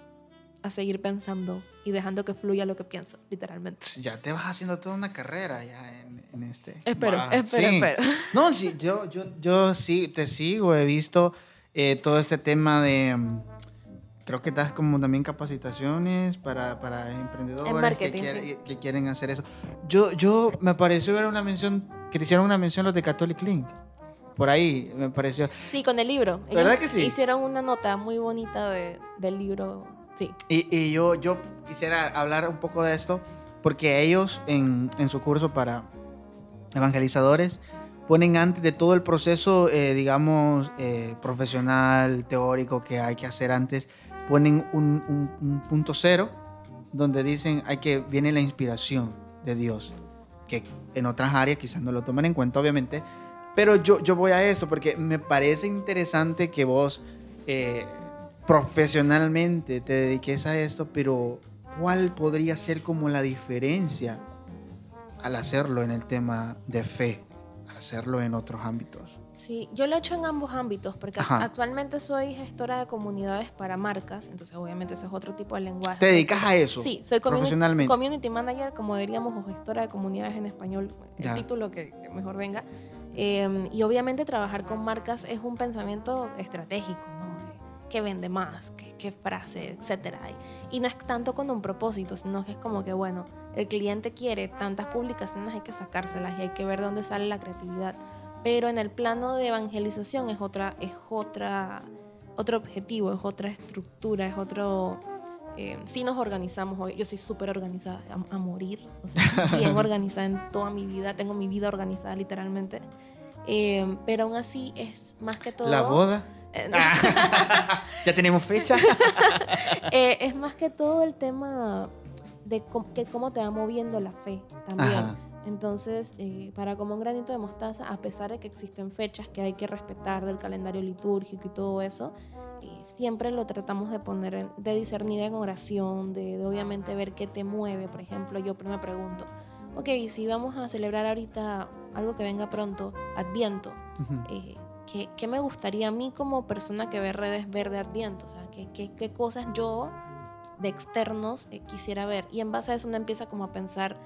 a seguir pensando y dejando que fluya lo que pienso, literalmente. Ya te vas haciendo toda una carrera ya en, en este. Espero, Wow. espero, Sí. espero. No, sí, yo, yo, yo sí te sigo, he visto eh, todo este tema de... mm, Creo que das como también capacitaciones para, para emprendedores que, quiere- sí. que quieren hacer eso. Yo, yo me pareció ver una mención, que te hicieron una mención los de Catholic Link. Por ahí me pareció. Sí, con el libro. Ellos ¿Verdad que sí? Hicieron una nota muy bonita de- del libro. Sí. Y, y yo, yo quisiera hablar un poco de esto, porque ellos en, en su curso para evangelizadores ponen antes de todo el proceso, eh, digamos, eh, profesional, teórico que hay que hacer antes, ponen un, un- un punto cero donde dicen hay que viene la inspiración de Dios, que en otras áreas quizás no lo toman en cuenta, obviamente, pero yo, yo voy a esto porque me parece interesante que vos eh, profesionalmente te dediques a esto, pero ¿cuál podría ser como la diferencia al hacerlo en el tema de fe, al hacerlo en otros ámbitos? Sí, yo lo he hecho en ambos ámbitos, porque Ajá. actualmente soy gestora de comunidades para marcas, entonces obviamente ese es otro tipo de lenguaje. ¿Te dedicas a eso? Sí, soy community, community manager, como diríamos, o gestora de comunidades en español, el Ya. título que mejor venga. Eh, y obviamente trabajar con marcas es un pensamiento estratégico, ¿no? ¿Qué vende más? ¿Qué, qué frase? Etcétera. Y no es tanto con un propósito, sino que es como que, bueno, el cliente quiere tantas publicaciones, hay que sacárselas y hay que ver dónde sale la creatividad. Pero en el plano de evangelización es otra, es otra, otro objetivo, es otra estructura, es otro... Eh, sí nos organizamos hoy. Yo soy súper organizada a, a morir. O sea, bien organizada en toda mi vida. Tengo mi vida organizada literalmente. Eh, pero aún así es más que todo... ¿La boda? Eh, ¿Ya tenemos fecha? eh, es más que todo el tema de cómo, que cómo te va moviendo la fe también. Ajá. Entonces, eh, para como un granito de mostaza, a pesar de que existen fechas que hay que respetar del calendario litúrgico y todo eso, eh, siempre lo tratamos de poner, en- de discernir en oración, de, de obviamente ver qué te mueve. Por ejemplo, yo me pregunto, ok, si vamos a celebrar ahorita algo que venga pronto, Adviento, eh, ¿qué, qué me gustaría a mí como persona que ve redes ver de Adviento? O sea, ¿qué, qué, qué cosas yo de externos eh, quisiera ver? Y en base a eso uno empieza como a pensar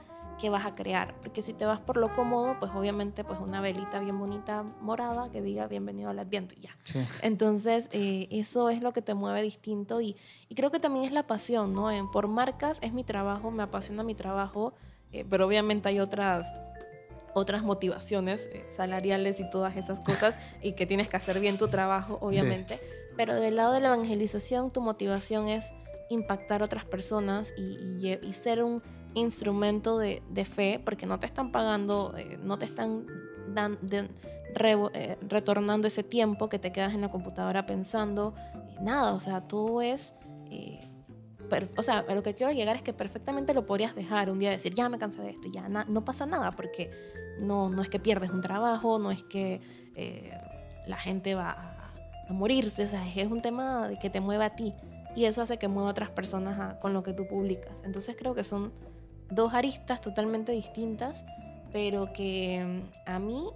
qué vas a crear. Porque si te vas por lo cómodo, pues obviamente pues una velita bien bonita morada que diga bienvenido al Adviento y ya. Sí. Entonces, eh, eso es lo que te mueve distinto y, y creo que también es la pasión, ¿no? En- por marcas es mi trabajo, me apasiona mi trabajo, eh, pero obviamente hay otras otras motivaciones eh, salariales y todas esas cosas y que tienes que hacer bien tu trabajo, obviamente. Pero del lado de la evangelización, tu motivación es impactar a otras personas y, y y ser un instrumento de, de fe porque no te están pagando, eh, no te están dan- de- revo- eh, retornando ese tiempo que te quedas en la computadora pensando. nada, o sea, todo es... eh, o sea, a lo que quiero llegar es que perfectamente lo podrías dejar un día decir, ya me cansé de esto, ya na- no pasa nada, porque no, no es que pierdes un trabajo, no es que la gente va a, morirse, o sea, es un tema de que te mueve a ti y eso hace que mueva a otras personas a- con lo que tú publicas. Entonces creo que son dos aristas totalmente distintas, pero que mm, a mí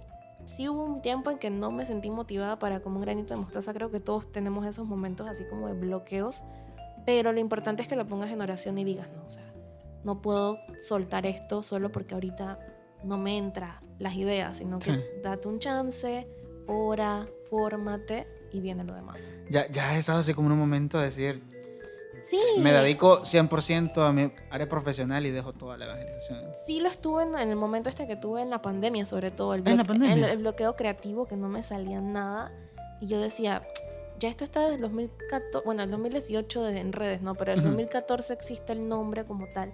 sí hubo un tiempo en que no me sentí motivada para como un granito de mostaza. Creo que todos tenemos esos momentos así como de bloqueos, pero lo importante es que lo pongas en oración y digas, no, o sea, no puedo soltar esto solo porque ahorita no me entra las ideas, sino que Sí. date un chance, ora, fórmate y viene lo demás. Ya, ya he estado así como en un momento de decir, Sí, me dedico 100% a mi área profesional y dejo toda la evangelización. sí lo estuve en, en el momento este que tuve en la pandemia, sobre todo el, ¿En la pandemia? el- el bloqueo creativo, que no me salía nada. Y yo decía, ya esto está desde el 2014, bueno, el 2018 de- en redes, ¿no? Pero el Ujú. 2014 existe el nombre como tal.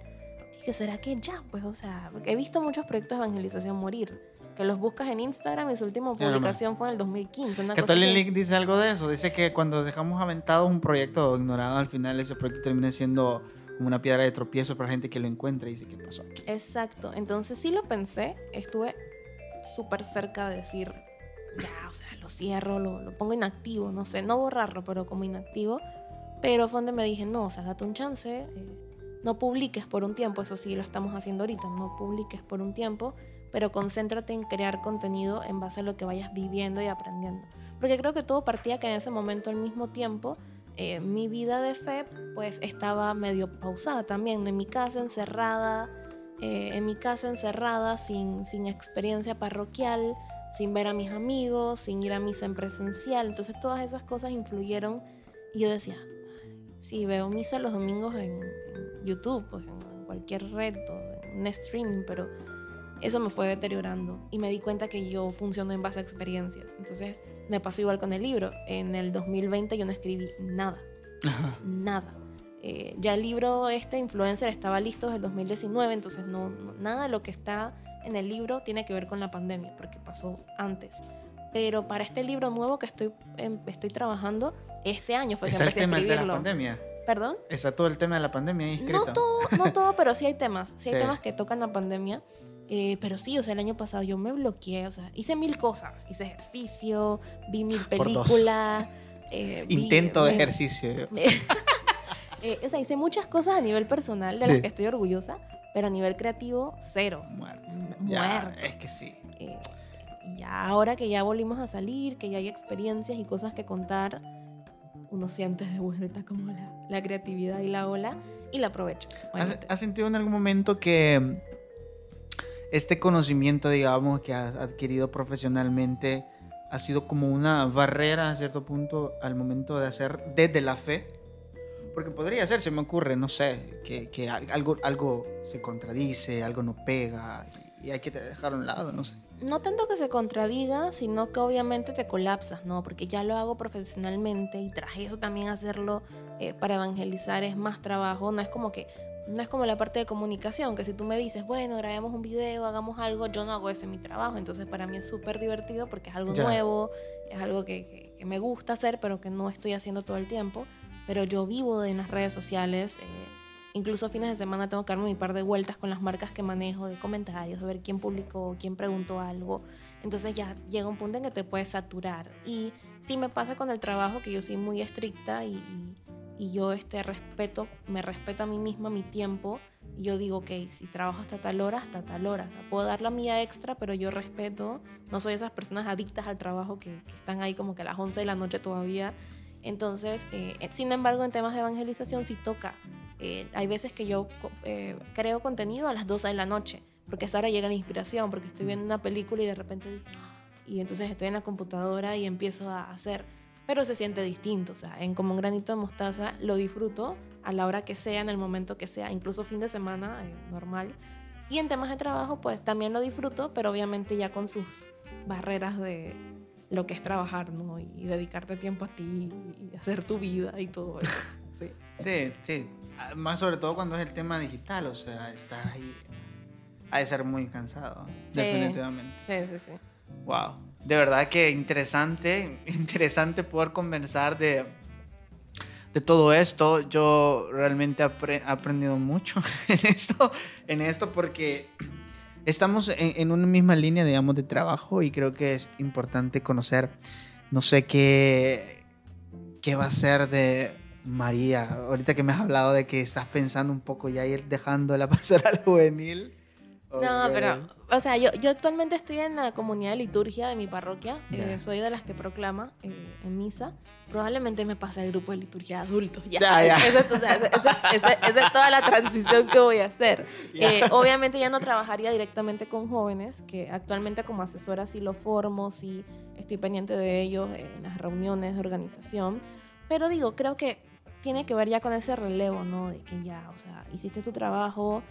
Dije, ¿será que ya? Pues, o sea, he visto muchos proyectos de evangelización morir. Que los buscas en Instagram y su última publicación fue en el 2015. Una cosa Catalin así. Link dice algo de eso. Dice que cuando dejamos aventado un proyecto ignorado, al final ese proyecto termina siendo como una piedra de tropiezo para la gente que lo encuentra y dice, ¿qué pasó aquí? Exacto. Entonces sí lo pensé. Estuve súper cerca de decir, ya, o sea, lo cierro, lo, lo pongo inactivo, no sé, no borrarlo, pero como inactivo. Pero fue donde me dije, no, o sea, date un chance, eh, no publiques por un tiempo, eso sí lo estamos haciendo ahorita, no publiques por un tiempo, pero concéntrate en crear contenido en base a lo que vayas viviendo y aprendiendo. Porque creo que todo partía que en ese momento al mismo tiempo eh, mi vida de fe pues estaba medio pausada también, en mi casa encerrada, eh, en mi casa encerrada sin, sin experiencia parroquial, sin ver a mis amigos, sin ir a misa en presencial. Entonces todas esas cosas influyeron y yo decía, sí, veo misa los domingos en, YouTube, pues en cualquier red o en streaming, pero eso me fue deteriorando y me di cuenta que yo funciono en base a experiencias. Entonces me pasó igual con el libro. En el 2020 yo no escribí nada Ajá. nada. Eh, ya el libro este influencer estaba listo desde el 2019, entonces no, no- nada de lo que está en el libro tiene que ver con la pandemia, porque pasó antes. Pero para este libro nuevo que estoy, em, estoy trabajando, este año fue que Está el empecé a tema de la pandemia. ¿Perdón? Está todo el tema de la pandemia ahí escrito. No todo, no todo, pero sí hay temas. Sí hay temas que tocan la pandemia. Eh, pero sí, o sea, el año pasado yo me bloqueé, o sea, hice mil cosas. Hice ejercicio, vi mil películas. eh, vi- Intento de me- ejercicio. me- Eh, o sea, hice muchas cosas a nivel personal de Sí. las que estoy orgullosa, pero a nivel creativo, cero. Muerto. N- Ya, Muerto. es que sí. Eh, y ya ahora que ya volvimos a salir, que ya hay experiencias y cosas que contar, uno siente de vuelta como la, la creatividad y la ola y la aprovecho. ¿Has, sentido en algún momento que este conocimiento, digamos, que has adquirido profesionalmente ha sido como una barrera a cierto punto al momento de hacer desde la fe? Porque podría ser, se me ocurre, no sé, que, que al- algo, algo se contradice, algo no pega y hay que dejarlo a un lado, no sé. No tanto que se contradiga, sino que obviamente te colapsas, ¿no? Porque ya lo hago profesionalmente y tras eso también hacerlo eh, para evangelizar es más trabajo. No es como que, no es como la parte de comunicación, que si tú me dices, bueno, grabemos un video, hagamos algo, yo no hago eso en mi trabajo. Entonces para mí es súper divertido porque es algo Ya. nuevo, es algo que, que- que me gusta hacer, pero que no estoy haciendo todo el tiempo. Pero yo vivo en las redes sociales. eh, Incluso fines de semana tengo que darme mi par de vueltas con las marcas que manejo, de comentarios, de ver quién publicó, quién preguntó algo. Entonces ya llega un punto en que te puedes saturar. Y sí me pasa con el trabajo que yo soy muy estricta y, y- y yo este, respeto, me respeto a mí misma mi tiempo. Y yo digo, ok, si trabajo hasta tal hora, hasta tal hora. O puedo dar la mía extra, pero yo respeto. No soy esas personas adictas al trabajo que, que están ahí como que a las 11 de la noche todavía. Entonces, eh, eh, sin embargo, en temas de evangelización sí toca. Eh, hay veces que yo eh, creo contenido a las 12 de la noche, porque a esa hora llega la inspiración, porque estoy viendo una película y de repente y entonces estoy en la computadora y empiezo a hacer, pero se siente distinto, o sea, en como un granito de mostaza lo disfruto a la hora que sea, en el momento que sea, incluso fin de semana, eh, normal. Y en temas de trabajo, pues también lo disfruto, pero obviamente ya con sus barreras de lo que es trabajar, ¿no? Y dedicarte tiempo a ti y hacer tu vida y todo eso. Sí. Sí, sí. Ah, Más sobre todo cuando es el tema digital, o sea, estar ahí ha de ser muy cansado, Sí. definitivamente. Sí, sí, sí. Wow. De verdad que interesante, interesante poder conversar de, de todo esto. Yo realmente apre- he aprendido mucho en esto, en esto porque estamos en, en una misma línea, digamos, de trabajo y creo que es importante conocer, no sé qué, qué va a ser de María. Ahorita que me has hablado de que estás pensando un poco ya ir dejándola pasar al juvenil. No, pero, o sea, yo, yo actualmente estoy en la comunidad de liturgia de mi parroquia. Ya. eh, soy de las que proclama eh, en misa. Probablemente me pase al grupo de liturgia de adultos. Ya, Ya, ya. Esa, es- o sea, es toda la transición que voy a hacer. Eh, obviamente ya no trabajaría directamente con jóvenes, que actualmente como asesora sí lo formo, sí estoy pendiente de ellos en las reuniones de organización. Pero digo, creo que tiene que ver ya con ese relevo, ¿no? De que ya, o sea, hiciste tu trabajo,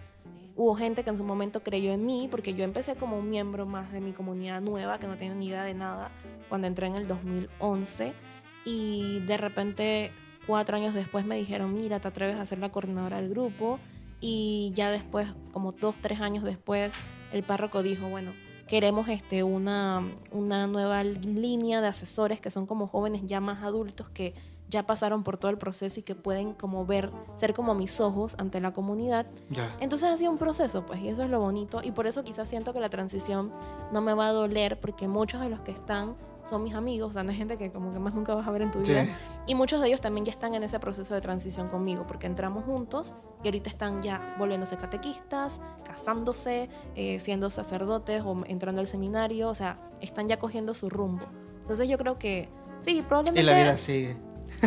hubo gente que en su momento creyó en mí, porque yo empecé como un miembro más de mi comunidad nueva, que no tenía ni idea de nada, cuando entré en el 2011, y de repente, cuatro años después me dijeron, mira, te atreves a ser la coordinadora del grupo, y ya después, como dos, tres años después, el párroco dijo, bueno, queremos este, una, una nueva línea de asesores que son como jóvenes ya más adultos que ya pasaron por todo el proceso y que pueden como ver, ser como mis ojos ante la comunidad. Entonces ha sido un proceso, pues, y eso es lo bonito. Y por eso quizás siento que la transición no me va a doler, porque muchos de los que están son mis amigos, o sea, no gente que como que más nunca vas a ver en tu Sí. vida. Y muchos de ellos también ya están en ese proceso de transición conmigo, porque entramos juntos y ahorita están ya volviéndose catequistas, casándose, eh, siendo sacerdotes o entrando al seminario, o sea, están ya cogiendo su rumbo. Entonces yo creo que sí, Y probablemente la vida sigue.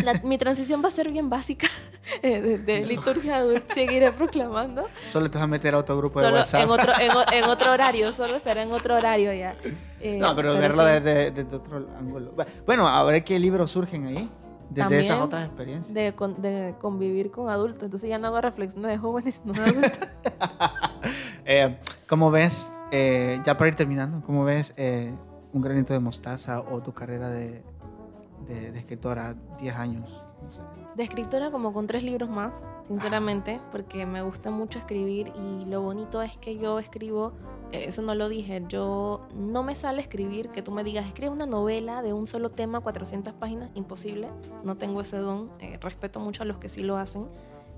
La- mi transición va a ser bien básica eh, de, de liturgia adulta, seguiré proclamando. Solo te vas a meter a otro grupo de Solo WhatsApp. en otro, en, en otro horario, solo será en otro horario ya. Eh, no, pero, verlo sí. desde, desde otro ángulo. Bueno, a ver qué libros surgen ahí. Desde También esas otras experiencias. de, con- de convivir con adultos. Entonces ya no hago reflexiones de jóvenes, no de adultos. Eh, ¿Cómo ves, eh, ya para ir terminando, cómo ves eh, un granito de mostaza o tu carrera de, de, de escritora 10 años? No sé. De escritora como con tres libros más, sinceramente, porque me gusta mucho escribir y lo bonito es que yo escribo, eh, eso no lo dije, yo no me sale escribir que tú me digas, escribe una novela de un solo tema, 400 páginas, imposible, no tengo ese don, eh, respeto mucho a los que sí lo hacen.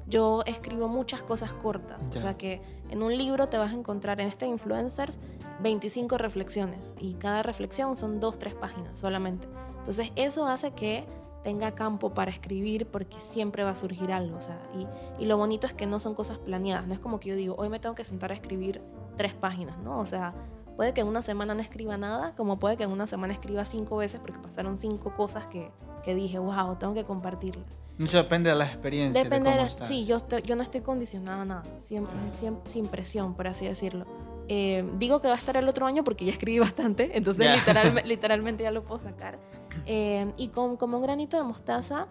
Yo escribo muchas cosas cortas, o sea que en un libro te vas a encontrar en este Influencers 25 reflexiones y cada reflexión son 2, 3 páginas solamente. Entonces eso hace que tenga campo para escribir porque siempre va a surgir algo, o sea, y, y lo bonito es que no son cosas planeadas, no es como que yo digo, hoy me tengo que sentar a escribir tres páginas, ¿no? O sea, puede que en una semana no escriba nada, como puede que en una semana escriba cinco veces porque pasaron cinco cosas que, que dije, wow, tengo que compartirlas. Mucho depende de la experiencia. Depende de de cómo la- estás. Sí, yo, estoy, yo no estoy condicionada a nada, siempre, siempre sin presión, por así decirlo. Eh, digo que va a estar el otro año porque ya escribí bastante, entonces literalme- literalmente ya lo puedo sacar. Eh, y con, como un granito de mostaza,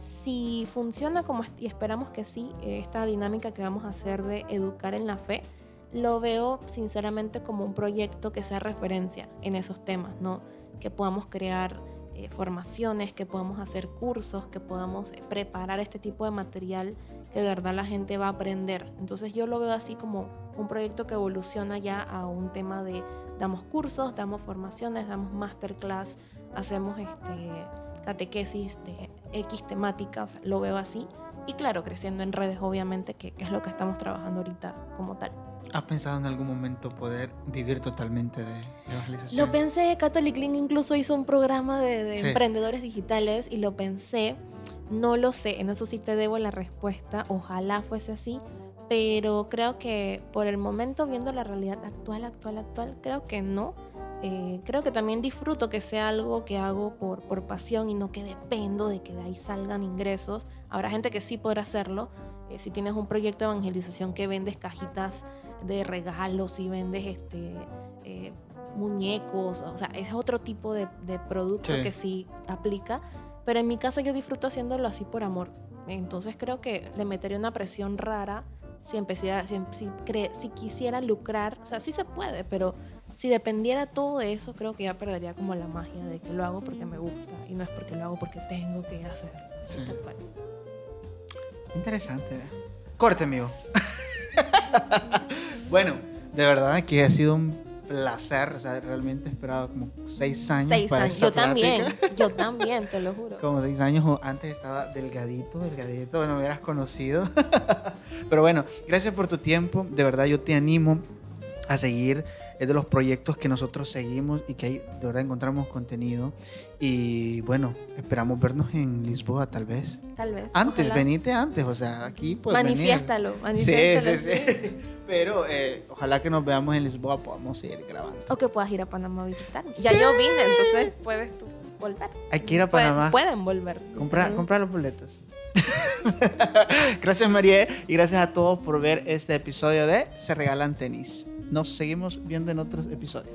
si funciona como y esperamos que sí, eh, esta dinámica que vamos a hacer de educar en la fe, lo veo sinceramente como un proyecto que sea referencia en esos temas, ¿no? Que podamos crear eh, formaciones, que podamos hacer cursos, que podamos eh, preparar este tipo de material que de verdad la gente va a aprender. Entonces yo lo veo así como un proyecto que evoluciona ya a un tema de damos cursos, damos formaciones, damos masterclass, hacemos este catequesis de X temática, o sea, lo veo así. Y claro, creciendo en redes, obviamente, que, que es lo que estamos trabajando ahorita como tal. ¿Has pensado en algún momento poder vivir totalmente de evangelización? Lo pensé, Catholic Link incluso hizo un programa de, de Sí. emprendedores digitales y lo pensé. No lo sé, en eso sí te debo la respuesta. Ojalá fuese así, pero creo que por el momento, viendo la realidad actual, actual, actual, creo que no. Eh, creo que también disfruto que sea algo que hago por, por pasión y no que dependo de que de ahí salgan ingresos. Habrá gente que sí podrá hacerlo. Eh, si tienes un proyecto de evangelización que vendes cajitas de regalos y vendes este, eh, muñecos, o sea, es otro tipo de, de producto Sí. que sí aplica. Pero en mi caso yo disfruto haciéndolo así por amor. Entonces creo que le metería una presión rara si empezara, si, si, cre- si quisiera lucrar. O sea, sí se puede, pero si dependiera todo de eso, creo que ya perdería como la magia de que lo hago porque me gusta y no es porque lo hago porque tengo que hacer. Sí. Interesante. ¿eh? Corte, amigo. bueno, de verdad que ha sido un placer. O sea, realmente he esperado como seis años. Seis para años. esta Yo también. Yo también, te lo juro. Como seis años o antes estaba delgadito, delgadito, bueno, me hubieras conocido. Pero bueno, gracias por tu tiempo. De verdad, yo te animo a seguir. Es de los proyectos que nosotros seguimos y que ahí de verdad encontramos contenido. Y bueno, esperamos vernos en Lisboa, tal vez. Tal vez. Antes, ojalá. venite antes, o sea, aquí pues. Manifiéstalo. Sí, manifiéstalo, sí, sí. Pero eh, ojalá que nos veamos en Lisboa, podamos ir grabando. O que puedas ir a Panamá a visitar. Ya Sí. yo vine, entonces puedes tú volver. Hay que ir a Pueden- Panamá. Pueden, volver. Compra, Ujú. compra los boletos. gracias María y gracias a todos por ver este episodio de Se Regalan Tenis. Nos seguimos viendo en otros episodios.